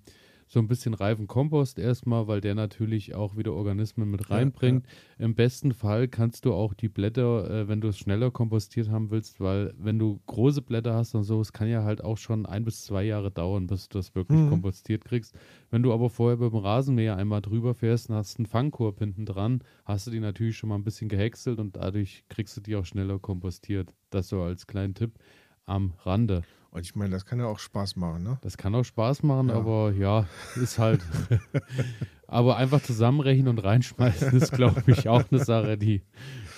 so ein bisschen reifen Kompost erstmal, weil der natürlich auch wieder Organismen mit reinbringt. Ja, Im besten Fall kannst du auch die Blätter, äh, wenn du es schneller kompostiert haben willst, weil wenn du große Blätter hast und so, es kann ja halt auch schon ein bis zwei Jahre dauern, bis du das wirklich mhm. kompostiert kriegst. Wenn du aber vorher beim Rasenmäher einmal drüber fährst und hast einen Fangkorb hinten dran, hast du die natürlich schon mal ein bisschen gehäckselt und dadurch kriegst du die auch schneller kompostiert. Das so als kleinen Tipp am Rande. Und ich meine, das kann ja auch Spaß machen, ne? Das kann auch Spaß machen, ja. aber ja, ist halt. *laughs* aber einfach zusammenrechnen und reinschmeißen ist, glaube ich, auch eine Sache, die,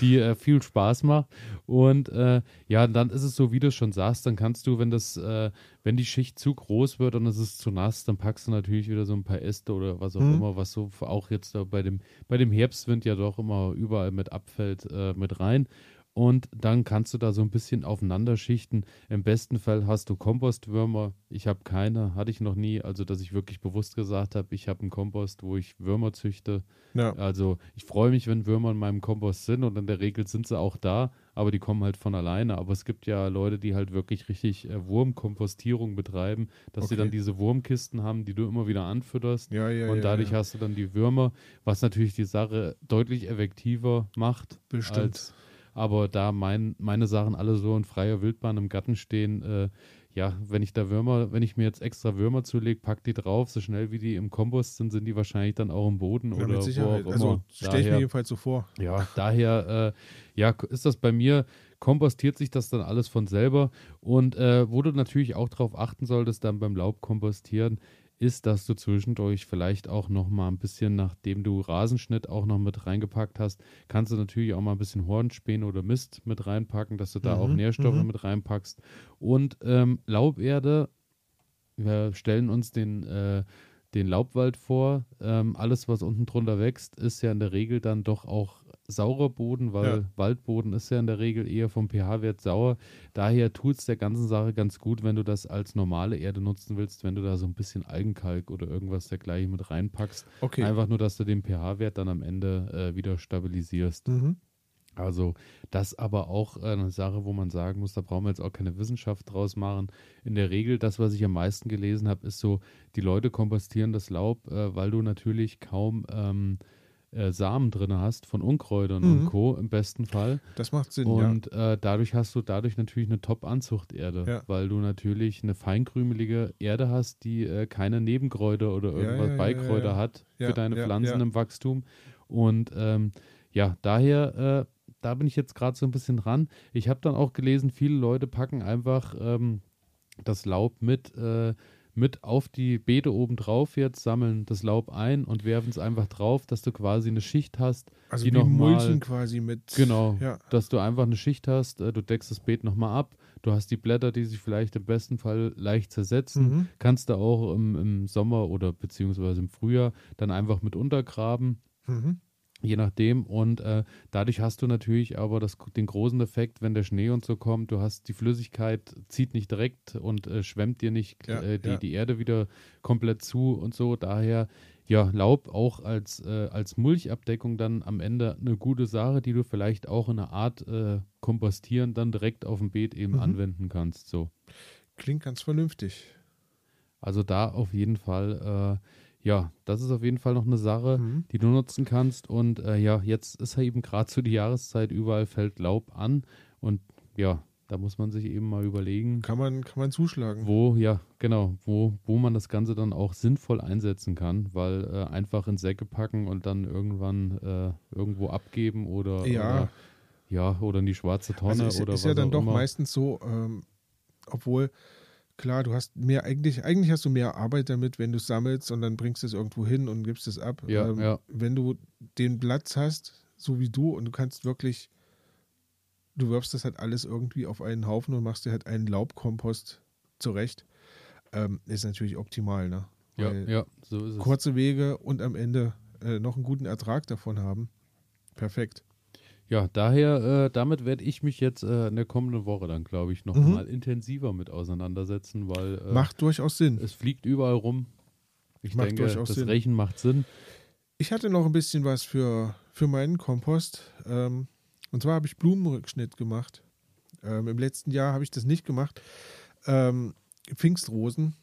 die äh, viel Spaß macht. Und äh, ja, dann ist es so, wie du schon sagst, dann kannst du, wenn das, äh, wenn die Schicht zu groß wird und es ist zu nass, dann packst du natürlich wieder so ein paar Äste oder was auch mhm. immer, was so auch jetzt bei dem, bei dem Herbstwind ja doch immer überall mit abfällt, äh, mit rein und dann kannst du da so ein bisschen aufeinander schichten. Im besten Fall hast du Kompostwürmer. Ich habe keine, hatte ich noch nie. Also, dass ich wirklich bewusst gesagt habe, ich habe einen Kompost, wo ich Würmer züchte. Ja. Also, ich freue mich, wenn Würmer in meinem Kompost sind und in der Regel sind sie auch da, aber die kommen halt von alleine. Aber es gibt ja Leute, die halt wirklich richtig äh, Wurmkompostierung betreiben, dass okay. sie dann diese Wurmkisten haben, die du immer wieder anfütterst. Ja, ja, und dadurch hast du dann die Würmer, was natürlich die Sache deutlich effektiver macht. Bestimmt. Als aber da mein, meine Sachen alle so in freier Wildbahn im Garten stehen, äh, ja, wenn ich da Würmer, wenn ich mir jetzt extra Würmer zulege, pack die drauf, so schnell wie die im Kompost sind, sind die wahrscheinlich dann auch im Boden ja, oder wo auch Also stelle ich mir jedenfalls so vor. Ja, daher äh, ja, ist das bei mir, kompostiert sich das dann alles von selber. Und äh, wo du natürlich auch darauf achten solltest, dann beim Laubkompostieren, ist, dass du zwischendurch vielleicht auch noch mal ein bisschen, nachdem du Rasenschnitt auch noch mit reingepackt hast, kannst du natürlich auch mal ein bisschen Hornspäne oder Mist mit reinpacken, dass du da mhm, auch Nährstoffe mhm. mit reinpackst. Und ähm, Lauberde, wir stellen uns den, äh, den Laubwald vor. Ähm, alles, was unten drunter wächst, ist ja in der Regel dann doch auch saurer Boden, weil ja. Waldboden ist ja in der Regel eher vom pH-Wert sauer. Daher tut es der ganzen Sache ganz gut, wenn du das als normale Erde nutzen willst, wenn du da so ein bisschen Algenkalk oder irgendwas dergleichen mit reinpackst. Okay. Einfach nur, dass du den pH-Wert dann am Ende äh, wieder stabilisierst. Mhm. Also das aber auch äh, eine Sache, wo man sagen muss, da brauchen wir jetzt auch keine Wissenschaft draus machen. In der Regel, das, was ich am meisten gelesen habe, ist so, die Leute kompostieren das Laub, äh, weil du natürlich kaum ähm, äh, Samen drin hast von Unkräutern mhm. und Co. im besten Fall. Das macht Sinn. Und ja. äh, dadurch hast du dadurch natürlich eine Top-Anzuchterde, ja. weil du natürlich eine feinkrümelige Erde hast, die äh, keine Nebenkräuter oder irgendwas ja, Beikräuter hat für deine Pflanzen im Wachstum. Und ähm, ja, daher, äh, da bin ich jetzt gerade so ein bisschen dran. Ich habe dann auch gelesen, viele Leute packen einfach ähm, das Laub mit äh, mit auf die Beete oben drauf jetzt, sammeln das Laub ein und werfen es einfach drauf, dass du quasi eine Schicht hast. Also die noch Mulchen quasi mit. Genau, ja. dass du einfach eine Schicht hast, äh, du deckst das Beet nochmal ab, du hast die Blätter, die sich vielleicht im besten Fall leicht zersetzen, mhm. kannst du auch im, im, Sommer oder beziehungsweise im Frühjahr dann einfach mit untergraben. Mhm je nachdem. Und äh, dadurch hast du natürlich aber das, den großen Effekt, wenn der Schnee und so kommt, du hast die Flüssigkeit, zieht nicht direkt und äh, schwemmt dir nicht ja, äh, die, ja. die Erde wieder komplett zu und so. Daher, ja, Laub auch als, äh, als Mulchabdeckung dann am Ende eine gute Sache, die du vielleicht auch in einer Art äh, Kompostieren dann direkt auf dem Beet eben mhm. anwenden kannst. So. Klingt ganz vernünftig. Also da auf jeden Fall äh, ja, das ist auf jeden Fall noch eine Sache, mhm. die du nutzen kannst. Und äh, ja, jetzt ist ja eben gerade zu die Jahreszeit, überall fällt Laub an. Und ja, da muss man sich eben mal überlegen. Kann man, kann man zuschlagen. Wo, ja, genau, wo, wo man das Ganze dann auch sinnvoll einsetzen kann, weil äh, einfach in Säcke packen und dann irgendwann äh, irgendwo abgeben oder, ja. oder, ja, oder in die schwarze Tonne also ist, oder ist was ja dann doch immer. meistens so, ähm, obwohl klar, du hast mehr, eigentlich, eigentlich hast du mehr Arbeit damit, wenn du es sammelst und dann bringst du es irgendwo hin und gibst es ab. Ja, ähm, ja. Wenn du den Platz hast, so wie du, und du kannst wirklich, du wirfst das halt alles irgendwie auf einen Haufen und machst dir halt einen Laubkompost zurecht, ähm, ist natürlich optimal, ne? Weil ja, ja, so ist es. Kurze Wege und am Ende äh, noch einen guten Ertrag davon haben. Perfekt. Ja, daher, äh, damit werde ich mich jetzt äh, in der kommenden Woche dann, glaube ich, noch mhm. mal intensiver mit auseinandersetzen, weil. Äh, macht durchaus Sinn. Es fliegt überall rum. Ich macht denke, das Sinn. Rechen macht Sinn. Ich hatte noch ein bisschen was für, für meinen Kompost. Ähm, und zwar habe ich Blumenrückschnitt gemacht. Ähm, Im letzten Jahr habe ich das nicht gemacht. Ähm, Pfingstrosen,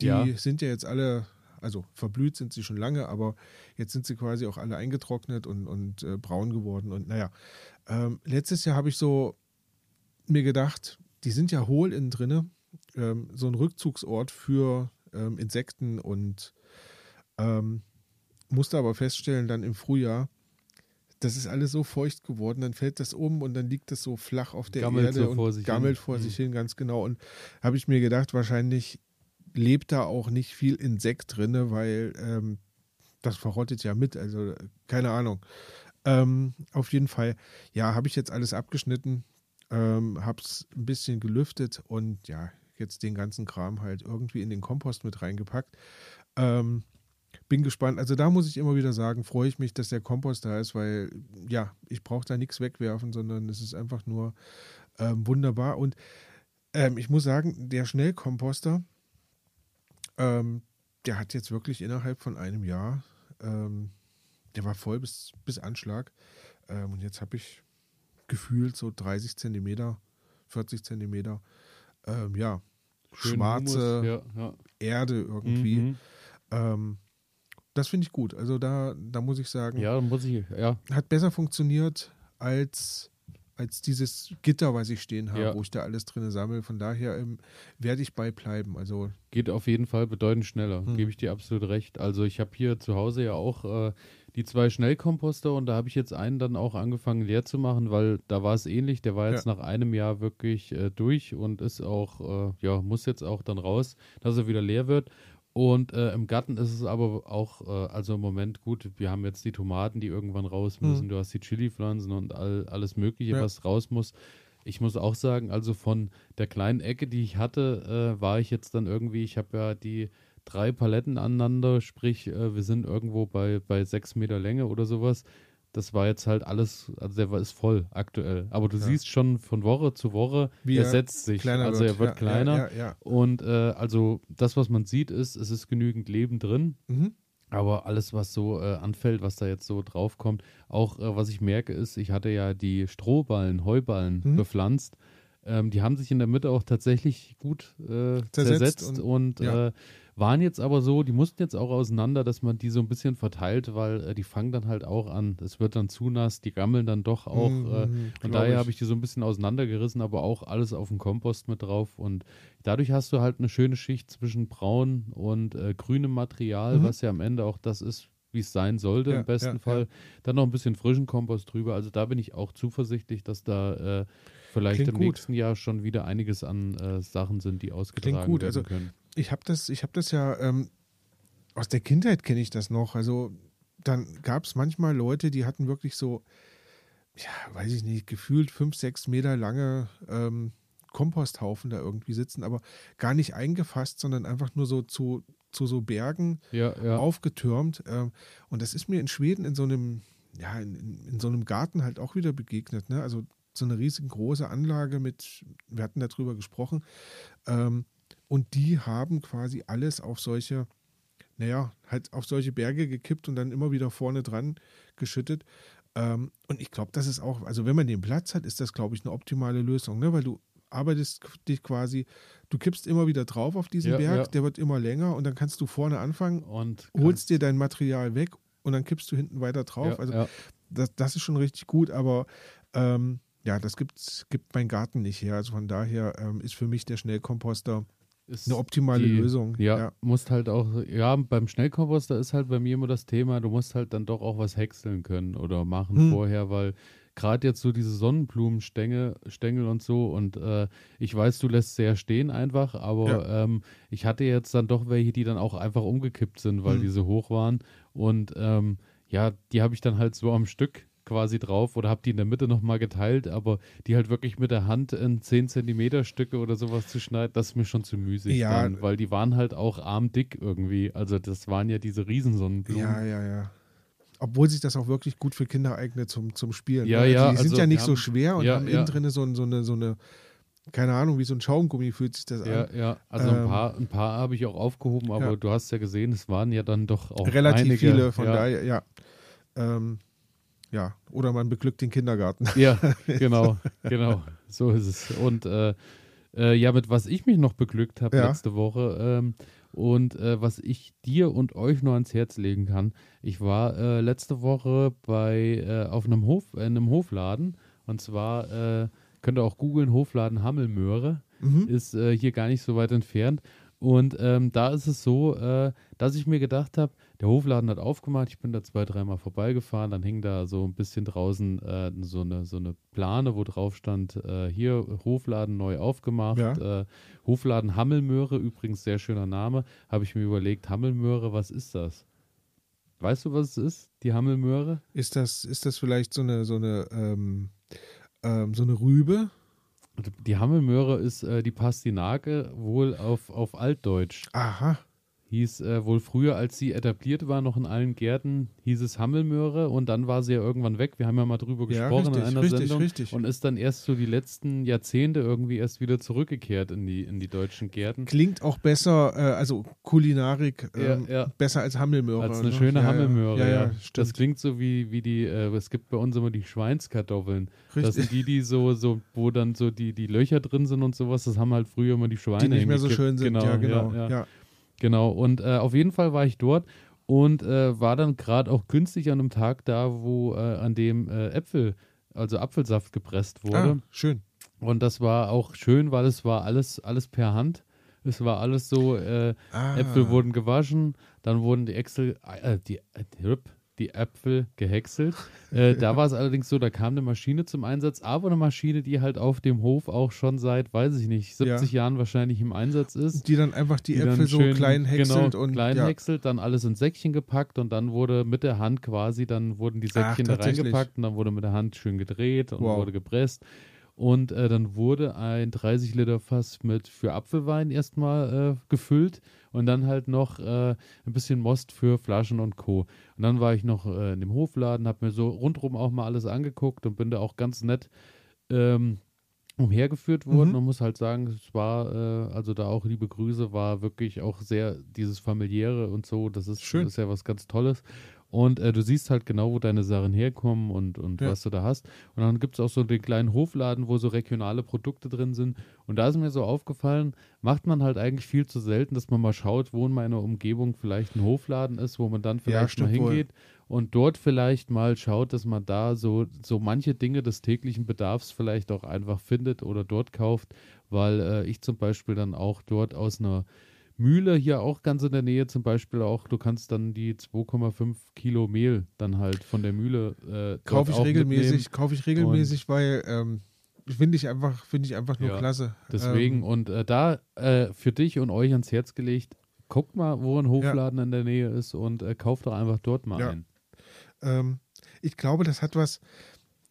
die ja. sind ja jetzt alle Also verblüht sind sie schon lange, aber jetzt sind sie quasi auch alle eingetrocknet und, und äh, braun geworden. Und naja, ähm, letztes Jahr habe ich so mir gedacht, die sind ja hohl innen drinne, ähm, so ein Rückzugsort für ähm, Insekten und ähm, musste aber feststellen, dann im Frühjahr, das ist alles so feucht geworden, dann fällt das um und dann liegt das so flach auf der Gammelt Erde so und gammelt hin. vor Mhm. sich hin, ganz genau. Und habe ich mir gedacht, wahrscheinlich lebt da auch nicht viel Insekt drinne, weil ähm, das verrottet ja mit, also keine Ahnung. Ähm, auf jeden Fall, ja, habe ich jetzt alles abgeschnitten, ähm, habe es ein bisschen gelüftet und ja, jetzt den ganzen Kram halt irgendwie in den Kompost mit reingepackt. Ähm, bin gespannt. Also da muss ich immer wieder sagen, freue ich mich, dass der Kompost da ist, weil ja, ich brauche da nichts wegwerfen, sondern es ist einfach nur ähm, wunderbar. Und ähm, ich muss sagen, der Schnellkomposter, ähm, der hat jetzt wirklich innerhalb von einem Jahr, ähm, der war voll bis, bis Anschlag. Ähm, und jetzt habe ich gefühlt so 30 Zentimeter, 40 Zentimeter, ähm, ja, Schön schwarze Humus, ja, ja. Erde irgendwie. Mhm. Ähm, das finde ich gut. Also da, da muss ich sagen, Ja, muss ich, ja, hat besser funktioniert als, als dieses Gitter, was ich stehen habe, Ja. wo ich da alles drin sammle. Von daher ähm, werde ich bei bleiben. Also geht auf jeden Fall bedeutend schneller, Hm. gebe ich dir absolut recht. Also ich habe hier zu Hause ja auch äh, die zwei Schnellkomposter und da habe ich jetzt einen dann auch angefangen leer zu machen, weil da war es ähnlich. Der war jetzt nach einem Jahr wirklich äh, durch und ist auch, äh, ja, muss jetzt auch dann raus, dass er wieder leer wird. Und äh, im Garten ist es aber auch, äh, also im Moment gut, wir haben jetzt die Tomaten, die irgendwann raus Hm. müssen, du hast die Chili-Pflanzen und all, alles Mögliche, Ja. was raus muss. Ich muss auch sagen, also von der kleinen Ecke, die ich hatte, äh, war ich jetzt dann irgendwie, ich habe ja die drei Paletten aneinander, sprich, äh, wir sind irgendwo bei, bei sechs Meter Länge oder sowas. Das war jetzt halt alles, also der war, ist voll aktuell. Aber du Ja. siehst schon von Woche zu Woche, Wie er setzt sich. kleiner also wird. er wird ja, kleiner. Ja, ja, ja. Und äh, also das, was man sieht, ist, es ist genügend Leben drin. Mhm. Aber alles, was so äh, anfällt, was da jetzt so draufkommt, auch äh, was ich merke, ist, ich hatte ja die Strohballen, Heuballen Mhm. bepflanzt. Ähm, die haben sich in der Mitte auch tatsächlich gut äh, Zersetzt zersetzt, und- und, äh, waren jetzt aber so, die mussten jetzt auch auseinander, dass man die so ein bisschen verteilt, weil äh, die fangen dann halt auch an. Es wird dann zu nass, die gammeln dann doch auch. Mhm, Äh, mhm, von glaub daher habe ich die so ein bisschen auseinandergerissen, aber auch alles auf dem Kompost mit drauf. Und dadurch hast du halt eine schöne Schicht zwischen braun und äh, grünem Material, Mhm. was ja am Ende auch das ist, wie es sein sollte Ja, im besten ja, Fall. Dann noch ein bisschen frischen Kompost drüber. Also da bin ich auch zuversichtlich, dass da äh, vielleicht Klingt im gut. nächsten Jahr schon wieder einiges an äh, Sachen sind, die ausgetragen werden Also können. Ich habe das, ich habe das ja ähm, aus der Kindheit kenne ich das noch. Also dann gab es manchmal Leute, die hatten wirklich so, ja, weiß ich nicht, gefühlt fünf, sechs Meter lange ähm, Komposthaufen da irgendwie sitzen, aber gar nicht eingefasst, sondern einfach nur so zu, zu so Bergen Ja, ja. aufgetürmt. Ähm, und das ist mir in Schweden in so einem, ja, in, in, in so einem Garten halt auch wieder begegnet. Ne? Also so eine riesengroße Anlage mit, wir hatten darüber gesprochen, ähm, und die haben quasi alles auf solche, naja, halt auf solche Berge gekippt und dann immer wieder vorne dran geschüttet. Ähm, und ich glaube, das ist auch, also wenn man den Platz hat, ist das, glaube ich, eine optimale Lösung, ne? weil du arbeitest dich quasi, du kippst immer wieder drauf auf diesen Ja, Berg, ja. der wird immer länger und dann kannst du vorne anfangen, Und holst dir dein Material weg und dann kippst du hinten weiter drauf. ja, also das, das ist schon richtig gut, aber ähm, ja, das gibt's, gibt mein Garten nicht her. Also von daher ähm, ist für mich der Schnellkomposter Ist eine optimale die- Lösung. Ja, ja. musst halt auch, ja, beim Schnellkomposter ist halt bei mir immer das Thema, du musst halt dann doch auch was häckseln können oder machen Hm. vorher, weil gerade jetzt so diese Sonnenblumenstängel Stängel und so und äh, ich weiß, du lässt sehr stehen einfach, aber ähm, ich hatte jetzt dann doch welche, die dann auch einfach umgekippt sind, weil Hm. die so hoch waren und ähm, ja, die habe ich dann halt so am Stück quasi drauf oder habe die in der Mitte nochmal geteilt, aber die halt wirklich mit der Hand in 10 Zentimeter Stücke oder sowas zu schneiden, das ist mir schon zu müßig Ja. dann, weil die waren halt auch armdick irgendwie. Also das waren ja diese Riesensonnenblumen. Ja, ja, ja. Obwohl sich das auch wirklich gut für Kinder eignet zum, zum Spielen. Ja, ne? ja, Die sind also ja nicht wir so haben- schwer und ja, haben ja. innen drin so, ein- so, eine, so eine, keine Ahnung, wie so ein Schaumgummi fühlt sich das Ja, an. ja, also ein Ähm, paar, ein paar habe ich auch aufgehoben, aber ja. du hast ja gesehen, es waren ja dann doch auch Relativ einige. viele, von ja. daher, ja. Ähm, ja, oder man beglückt den Kindergarten. Ja, *laughs* genau, genau, so ist es. Und äh, äh, ja, mit was ich mich noch beglückt habe Ja. letzte Woche, ähm, Und äh, was ich dir und euch nur ans Herz legen kann, ich war äh, letzte Woche bei äh, auf einem Hof, in einem Hofladen und zwar äh, könnt ihr auch googeln, Hofladen Hammelmöhre, Mhm. ist äh, hier gar nicht so weit entfernt. Und ähm, da ist es so, äh, dass ich mir gedacht habe, der Hofladen hat aufgemacht, ich bin da zwei, dreimal vorbeigefahren, dann hing da so ein bisschen draußen äh, so, eine, so eine Plane, wo drauf stand, äh, hier Hofladen neu aufgemacht, Ja. äh, Hofladen Hammelmöhre, übrigens sehr schöner Name, habe ich mir überlegt, Hammelmöhre, was ist das? Weißt du, was es ist, die Hammelmöhre? Ist das, ist das vielleicht so eine, so eine, ähm, ähm, so eine Rübe? Die Hammelmöhre ist äh, die Pastinake, wohl auf, auf Altdeutsch. Aha. Hieß äh, wohl früher, als sie etabliert war, noch in allen Gärten, hieß es Hammelmöhre und dann war sie ja irgendwann weg. Wir haben ja mal drüber Ja, gesprochen richtig, in einer richtig, Sendung. richtig. Und ist dann erst so die letzten Jahrzehnte irgendwie erst wieder zurückgekehrt in die, in die deutschen Gärten. Klingt auch besser, äh, also Kulinarik, ähm, Ja, ja. besser als Hammelmöhre. Als eine ne? schöne Hammelmöhre, Ja, das klingt so wie, wie die, äh, es gibt bei uns immer die Schweinskartoffeln. Das Richtig. sind die, die so, so, wo dann so die, die Löcher drin sind und sowas. Das haben halt früher immer die Schweine. die nicht mehr so schön sind. Genau, ja, genau. Ja. Genau, und äh, auf jeden Fall war ich dort und äh, war dann gerade auch günstig an einem Tag da, wo äh, an dem äh, Äpfel, also Apfelsaft gepresst wurde. Ah, schön. Und das war auch schön, weil es war alles, alles per Hand. Es war alles so, äh, Ah. Äpfel wurden gewaschen, dann wurden die Äpfel, äh, die, äh, die Äpfel gehäckselt. Äh, da war es allerdings so, da kam eine Maschine zum Einsatz, aber eine Maschine, die halt auf dem Hof auch schon seit, weiß ich nicht, 70 Jahren wahrscheinlich im Einsatz ist. Die dann einfach die, die Äpfel so schön, klein häckselt genau, und klein ja. häckselt, dann alles in Säckchen gepackt und dann wurde mit der Hand quasi, dann wurden die Ach, Säckchen da tatsächlich. reingepackt und dann wurde mit der Hand schön gedreht und Wow. wurde gepresst. Und äh, dann wurde ein 30 Liter Fass mit für Apfelwein erstmal äh, gefüllt und dann halt noch äh, ein bisschen Most für Flaschen und Co. Und dann war ich noch äh, in dem Hofladen, habe mir so rundherum auch mal alles angeguckt und bin da auch ganz nett ähm, umhergeführt worden. Mhm. Man muss halt sagen, es war, äh, also da auch liebe Grüße, war wirklich auch sehr dieses familiäre und so. Das ist, Schön. ist ja was ganz Tolles. Und äh, du siehst halt genau, wo deine Sachen herkommen und, und Ja. was du da hast. Und dann gibt es auch so den kleinen Hofladen, wo so regionale Produkte drin sind. Und da ist mir so aufgefallen, macht man halt eigentlich viel zu selten, dass man mal schaut, wo in meiner Umgebung vielleicht ein Hofladen ist, wo man dann vielleicht mal stimmt wohl. hingeht und dort vielleicht mal schaut, dass man da so, so manche Dinge des täglichen Bedarfs vielleicht auch einfach findet oder dort kauft, weil äh, ich zum Beispiel dann auch dort aus einer Mühle hier auch ganz in der Nähe zum Beispiel auch, du kannst dann die 2,5 Kilo Mehl dann halt von der Mühle äh, Kaufe ich regelmäßig, kaufe ich regelmäßig, weil ähm, finde ich einfach, finde ich einfach nur Ja, klasse. Deswegen, Ähm, und äh, da äh, für dich und euch ans Herz gelegt, guckt mal, wo ein Hofladen in der Nähe ist und äh, kauft doch einfach dort mal Ja. ein. ähm, ich glaube, das hat was,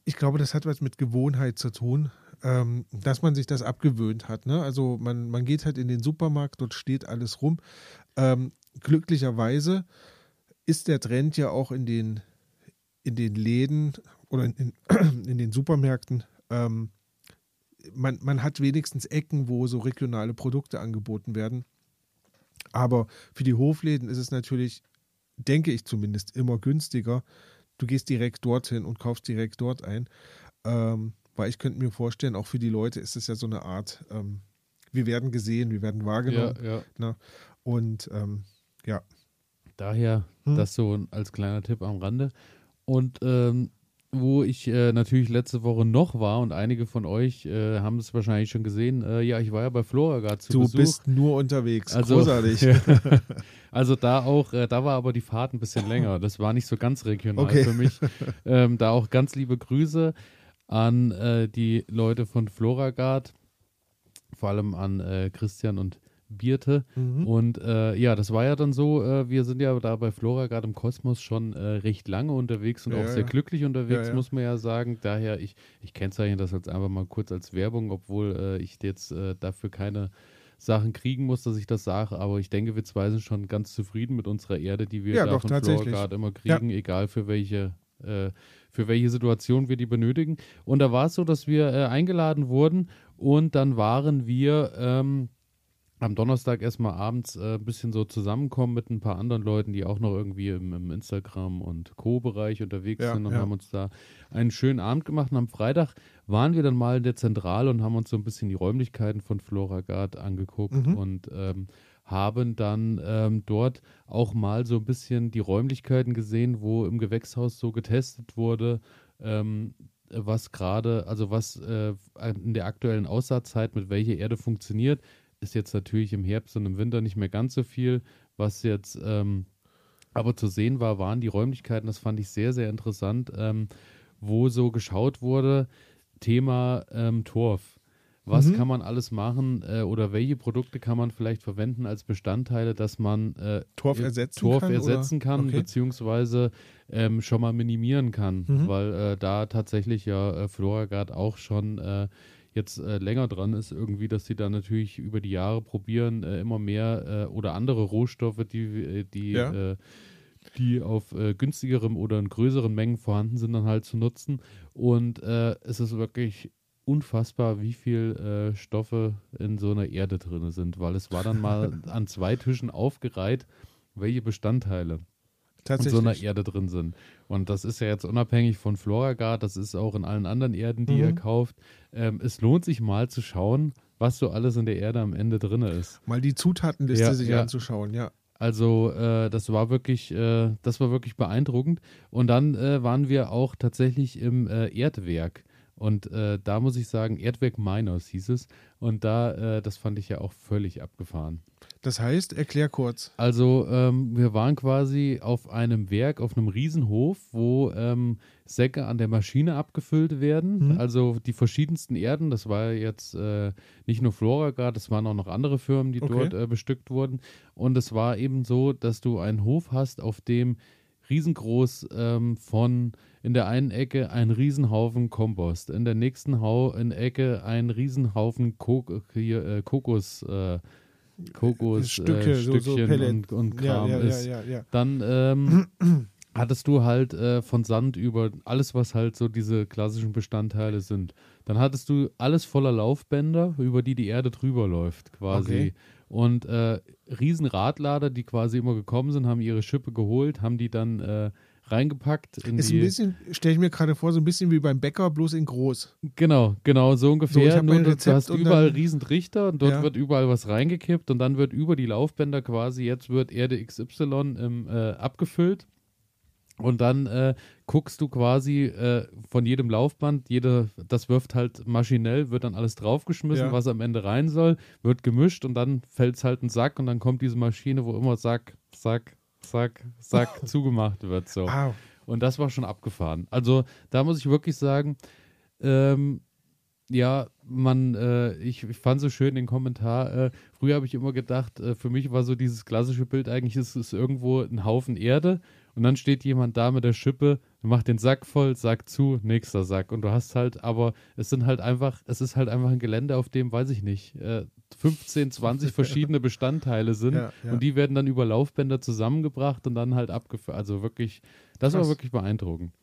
ich glaube, das hat was mit Gewohnheit zu tun, ähm, dass man sich das abgewöhnt hat. Ne? Also man, man geht halt in den Supermarkt, dort steht alles rum. Ähm, glücklicherweise ist der Trend ja auch in den, in den Läden oder in, in, *clears throat* in den Supermärkten. Ähm, man, man hat wenigstens Ecken, wo so regionale Produkte angeboten werden. Aber für die Hofläden ist es natürlich, denke ich zumindest, immer günstiger. Du gehst direkt dorthin und kaufst direkt dort ein. Ähm, weil ich könnte mir vorstellen, auch für die Leute ist es ja so eine Art, ähm, wir werden gesehen, wir werden wahrgenommen. Ja, ja. Und ähm, ja, Daher Hm. das so als kleiner Tipp am Rande. Und ähm, wo ich äh, natürlich letzte Woche noch war und einige von euch äh, haben es wahrscheinlich schon gesehen, äh, ja, ich war ja bei Floragard zu du Besuch. bist nur unterwegs. Also- Großartig. *laughs* Ja. *laughs* Also da auch, äh, da war aber die Fahrt ein bisschen länger. Das war nicht so ganz regional Okay. für mich. *laughs* Ähm, da auch ganz liebe Grüße an äh, die Leute von Floragard, vor allem an äh, Christian und Birte. Mhm. Und äh, ja, das war ja dann so, äh, wir sind ja da bei Floragard im Kosmos schon äh, recht lange unterwegs und Ja, auch sehr ja. glücklich unterwegs, Ja, muss man ja sagen. Daher, ich, ich kennzeichne das jetzt einfach mal kurz als Werbung, obwohl äh, ich jetzt dafür keine Sachen kriegen muss, dass ich das sage, aber ich denke, wir zwei sind schon ganz zufrieden mit unserer Erde, die wir Ja, da doch, von. Floragard immer kriegen, egal für welche äh, für welche Situation wir die benötigen. Und da war es so, dass wir äh, eingeladen wurden und dann waren wir ähm, am Donnerstag erstmal abends äh, ein bisschen so zusammenkommen mit ein paar anderen Leuten, die auch noch irgendwie im, im Instagram- und Co-Bereich unterwegs Ja, sind und ja. haben uns da einen schönen Abend gemacht. Und am Freitag waren wir dann mal in der Zentrale und haben uns so ein bisschen die Räumlichkeiten von Floragard angeguckt Mhm. und ähm, haben dann ähm, dort auch mal so ein bisschen die Räumlichkeiten gesehen, wo im Gewächshaus so getestet wurde, ähm, was gerade, also was äh, in der aktuellen Aussaatzeit mit welcher Erde funktioniert. Ist jetzt natürlich im Herbst und im Winter nicht mehr ganz so viel. Was jetzt ähm, aber zu sehen war, waren die Räumlichkeiten, das fand ich sehr, sehr interessant, ähm, wo so geschaut wurde, Thema ähm, Torf. Was mhm. kann man alles machen äh, oder welche Produkte kann man vielleicht verwenden als Bestandteile, dass man äh, Torf ersetzen Torf kann, ersetzen oder? kann Okay. beziehungsweise ähm, schon mal minimieren kann, Mhm. weil äh, da tatsächlich ja äh, Floragard auch schon äh, jetzt äh, länger dran ist, irgendwie, dass sie da natürlich über die Jahre probieren, äh, immer mehr äh, oder andere Rohstoffe, die, äh, die, Ja. äh, die auf äh, günstigerem oder in größeren Mengen vorhanden sind, dann halt zu nutzen. Und äh, es ist wirklich unfassbar, wie viel äh, Stoffe in so einer Erde drin sind, weil es war dann mal *laughs* an zwei Tischen aufgereiht, welche Bestandteile in so einer Erde drin sind. Und das ist ja jetzt unabhängig von Floragard, das ist auch in allen anderen Erden, die Mhm. ihr kauft. Ähm, es lohnt sich mal zu schauen, was so alles in der Erde am Ende drin ist. Mal die Zutatenliste Ja, sich ja. anzuschauen, ja. Also äh, das war wirklich, äh, das war wirklich beeindruckend. Und dann äh, waren wir auch tatsächlich im äh, Erdwerk. Und äh, da muss ich sagen, Erdwerk Miners hieß es. Und da, äh, das fand ich ja auch völlig abgefahren. Das heißt, erklär kurz. Also ähm, wir waren quasi auf einem Werk, auf einem Riesenhof, wo ähm, Säcke an der Maschine abgefüllt werden. Mhm. Also die verschiedensten Erden. Das war jetzt äh, nicht nur Floragard, es waren auch noch andere Firmen, die Okay. dort äh, bestückt wurden. Und es war eben so, dass du einen Hof hast, auf dem riesengroß ähm, von in der einen Ecke ein Riesenhaufen Kompost, in der nächsten Hau in Ecke ein Riesenhaufen Kok hier, äh, Kokos, äh, Kokos Stücke, äh, so- so Stückchen Pellet. und, und Kram ja, ja, ist. ja. Dann ähm, *clears throat* hattest du halt äh, von Sand über alles, was halt so diese klassischen Bestandteile sind. Dann hattest du alles voller Laufbänder, über die die Erde drüber läuft, quasi. Okay. Und äh, riesen Radlader, die quasi immer gekommen sind, haben ihre Schippe geholt, haben die dann äh, reingepackt in Ist die. ein bisschen, stelle ich mir gerade vor, so ein bisschen wie beim Bäcker, bloß in groß. Genau, genau, so So, ungefähr. hab Nur du, hast überall dann- riesen Trichter und dort Ja. wird überall was reingekippt und dann wird über die Laufbänder quasi, jetzt wird Erde XY im, äh, abgefüllt. Und dann äh, guckst du quasi äh, von jedem Laufband, jede, das wirft halt maschinell, wird dann alles draufgeschmissen, Ja. was am Ende rein soll, wird gemischt und dann fällt es halt ein Sack und dann kommt diese Maschine, wo immer Sack, Sack, Sack, Sack zugemacht wird. So. Ah, Und das war schon abgefahren. Also da muss ich wirklich sagen, ähm, ja, man, äh, ich, ich fand so schön den Kommentar. Äh, früher habe ich immer gedacht, äh, für mich war so dieses klassische Bild eigentlich, ist es irgendwo ein Haufen Erde und dann steht jemand da mit der Schippe, macht den Sack voll, Sack zu, nächster Sack. Und du hast halt, aber es sind halt einfach, es ist halt einfach ein Gelände, auf dem, weiß ich nicht, äh, 15, 20 *laughs* verschiedene Bestandteile sind Ja, ja. und die werden dann über Laufbänder zusammengebracht und dann halt abgeführt. Also wirklich, das war Krass. wirklich beeindruckend.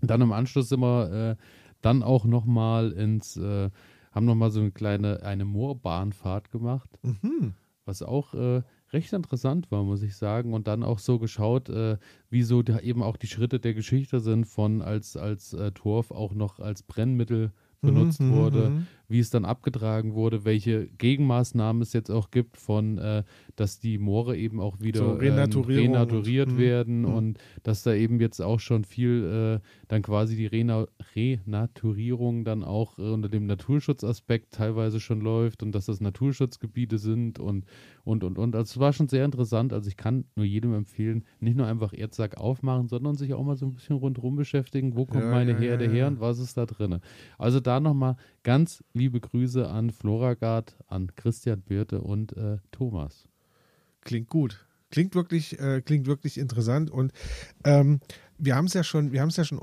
Dann im Anschluss sind wir äh, dann auch nochmal ins, äh, haben nochmal so eine kleine, eine Moorbahnfahrt gemacht, mhm. was auch äh, recht interessant war, muss ich sagen. Und dann auch so geschaut, äh, wie so da eben auch die Schritte der Geschichte sind, von als, als äh, Torf auch noch als Brennmittel benutzt Mhm, wurde, mhm. Wie es dann abgetragen wurde, welche Gegenmaßnahmen es jetzt auch gibt von, äh, dass die Moore eben auch wieder So ähm, renaturiert und- mhm, werden mhm. und dass da eben jetzt auch schon viel äh, dann quasi die Rena Renaturierung dann auch äh, unter dem Naturschutzaspekt teilweise schon läuft und dass das Naturschutzgebiete sind und und und und. Also es war schon sehr interessant. Also ich kann nur jedem empfehlen, nicht nur einfach Erdsack aufmachen, sondern sich auch mal so ein bisschen rundherum beschäftigen, wo kommt Ja, meine ja, Herde ja, her und was ist da drin. Also da nochmal ganz liebe Grüße an Floragard, an Christian Birte und äh, Thomas. Klingt gut. Klingt wirklich, äh, klingt wirklich interessant. Und ähm, wir haben es ja schon, wir haben es ja schon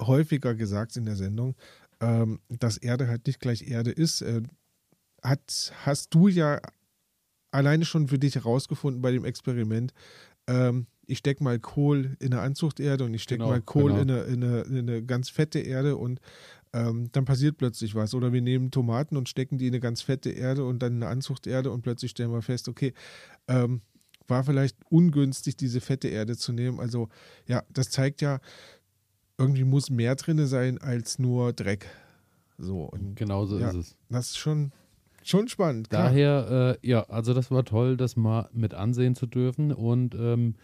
häufiger gesagt in der Sendung, ähm, dass Erde halt nicht gleich Erde ist. Äh, hat, hast du ja alleine schon für dich herausgefunden bei dem Experiment. Ähm, ich stecke mal Kohl in eine Anzuchterde und ich stecke Genau, mal Kohl genau. in, eine, in, eine, in eine ganz fette Erde und ähm, dann passiert plötzlich was. Oder wir nehmen Tomaten und stecken die in eine ganz fette Erde und dann in eine Anzuchterde und plötzlich stellen wir fest, okay, ähm, war vielleicht ungünstig, diese fette Erde zu nehmen. Also ja, das zeigt ja, irgendwie muss mehr drin sein als nur Dreck. So, und Genauso Ja. ist es. das ist schon, schon spannend. Klar. Daher, äh, ja, also das war toll, das mal mit ansehen zu dürfen. Und ähm,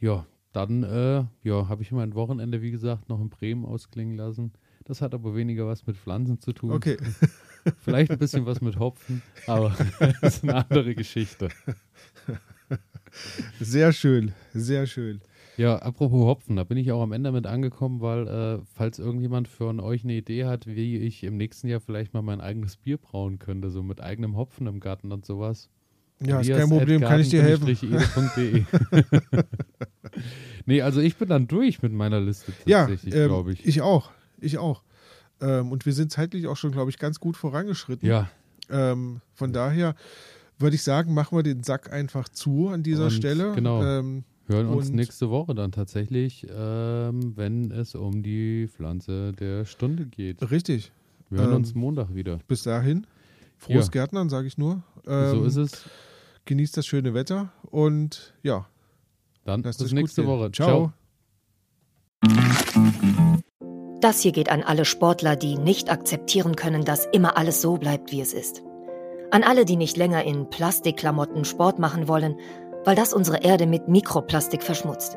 ja, dann äh, ja, habe ich mein Wochenende, wie gesagt, noch in Bremen ausklingen lassen. Das hat aber weniger was mit Pflanzen zu tun. Okay. *laughs* Vielleicht ein bisschen was mit Hopfen, aber *laughs* das ist eine andere Geschichte. Sehr schön, sehr schön. Ja, apropos Hopfen, da bin ich auch am Ende mit angekommen, weil äh, falls irgendjemand von euch eine Idee hat, wie ich im nächsten Jahr vielleicht mal mein eigenes Bier brauen könnte, so mit eigenem Hopfen im Garten und sowas. Ja, ist kein Problem, kann ich dir helfen. *laughs* nee, also ich bin dann durch mit meiner Liste tatsächlich, ja, ähm, glaube ich. Ich auch, ich auch. Ähm, und wir sind zeitlich auch schon, glaube ich, ganz gut vorangeschritten. Ja. Ähm, von daher würde ich sagen, machen wir den Sack einfach zu an dieser und Stelle. Genau. Ähm, Hören uns nächste Woche dann tatsächlich, ähm, wenn es um die Pflanze der Stunde geht. Richtig. Wir hören uns ähm, Montag wieder. Bis dahin. Frohes ja. Gärtnern, sage ich nur. so ist es. Genießt das schöne Wetter und ja. Dann bis nächste Woche. Ciao. Ciao. Das hier geht an alle Sportler, die nicht akzeptieren können, dass immer alles so bleibt, wie es ist. An alle, die nicht länger in Plastikklamotten Sport machen wollen, weil das unsere Erde mit Mikroplastik verschmutzt.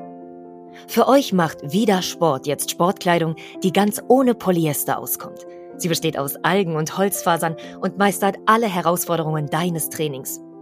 Für euch macht Vida Sport jetzt Sportkleidung, die ganz ohne Polyester auskommt. Sie besteht aus Algen und Holzfasern und meistert alle Herausforderungen deines Trainings,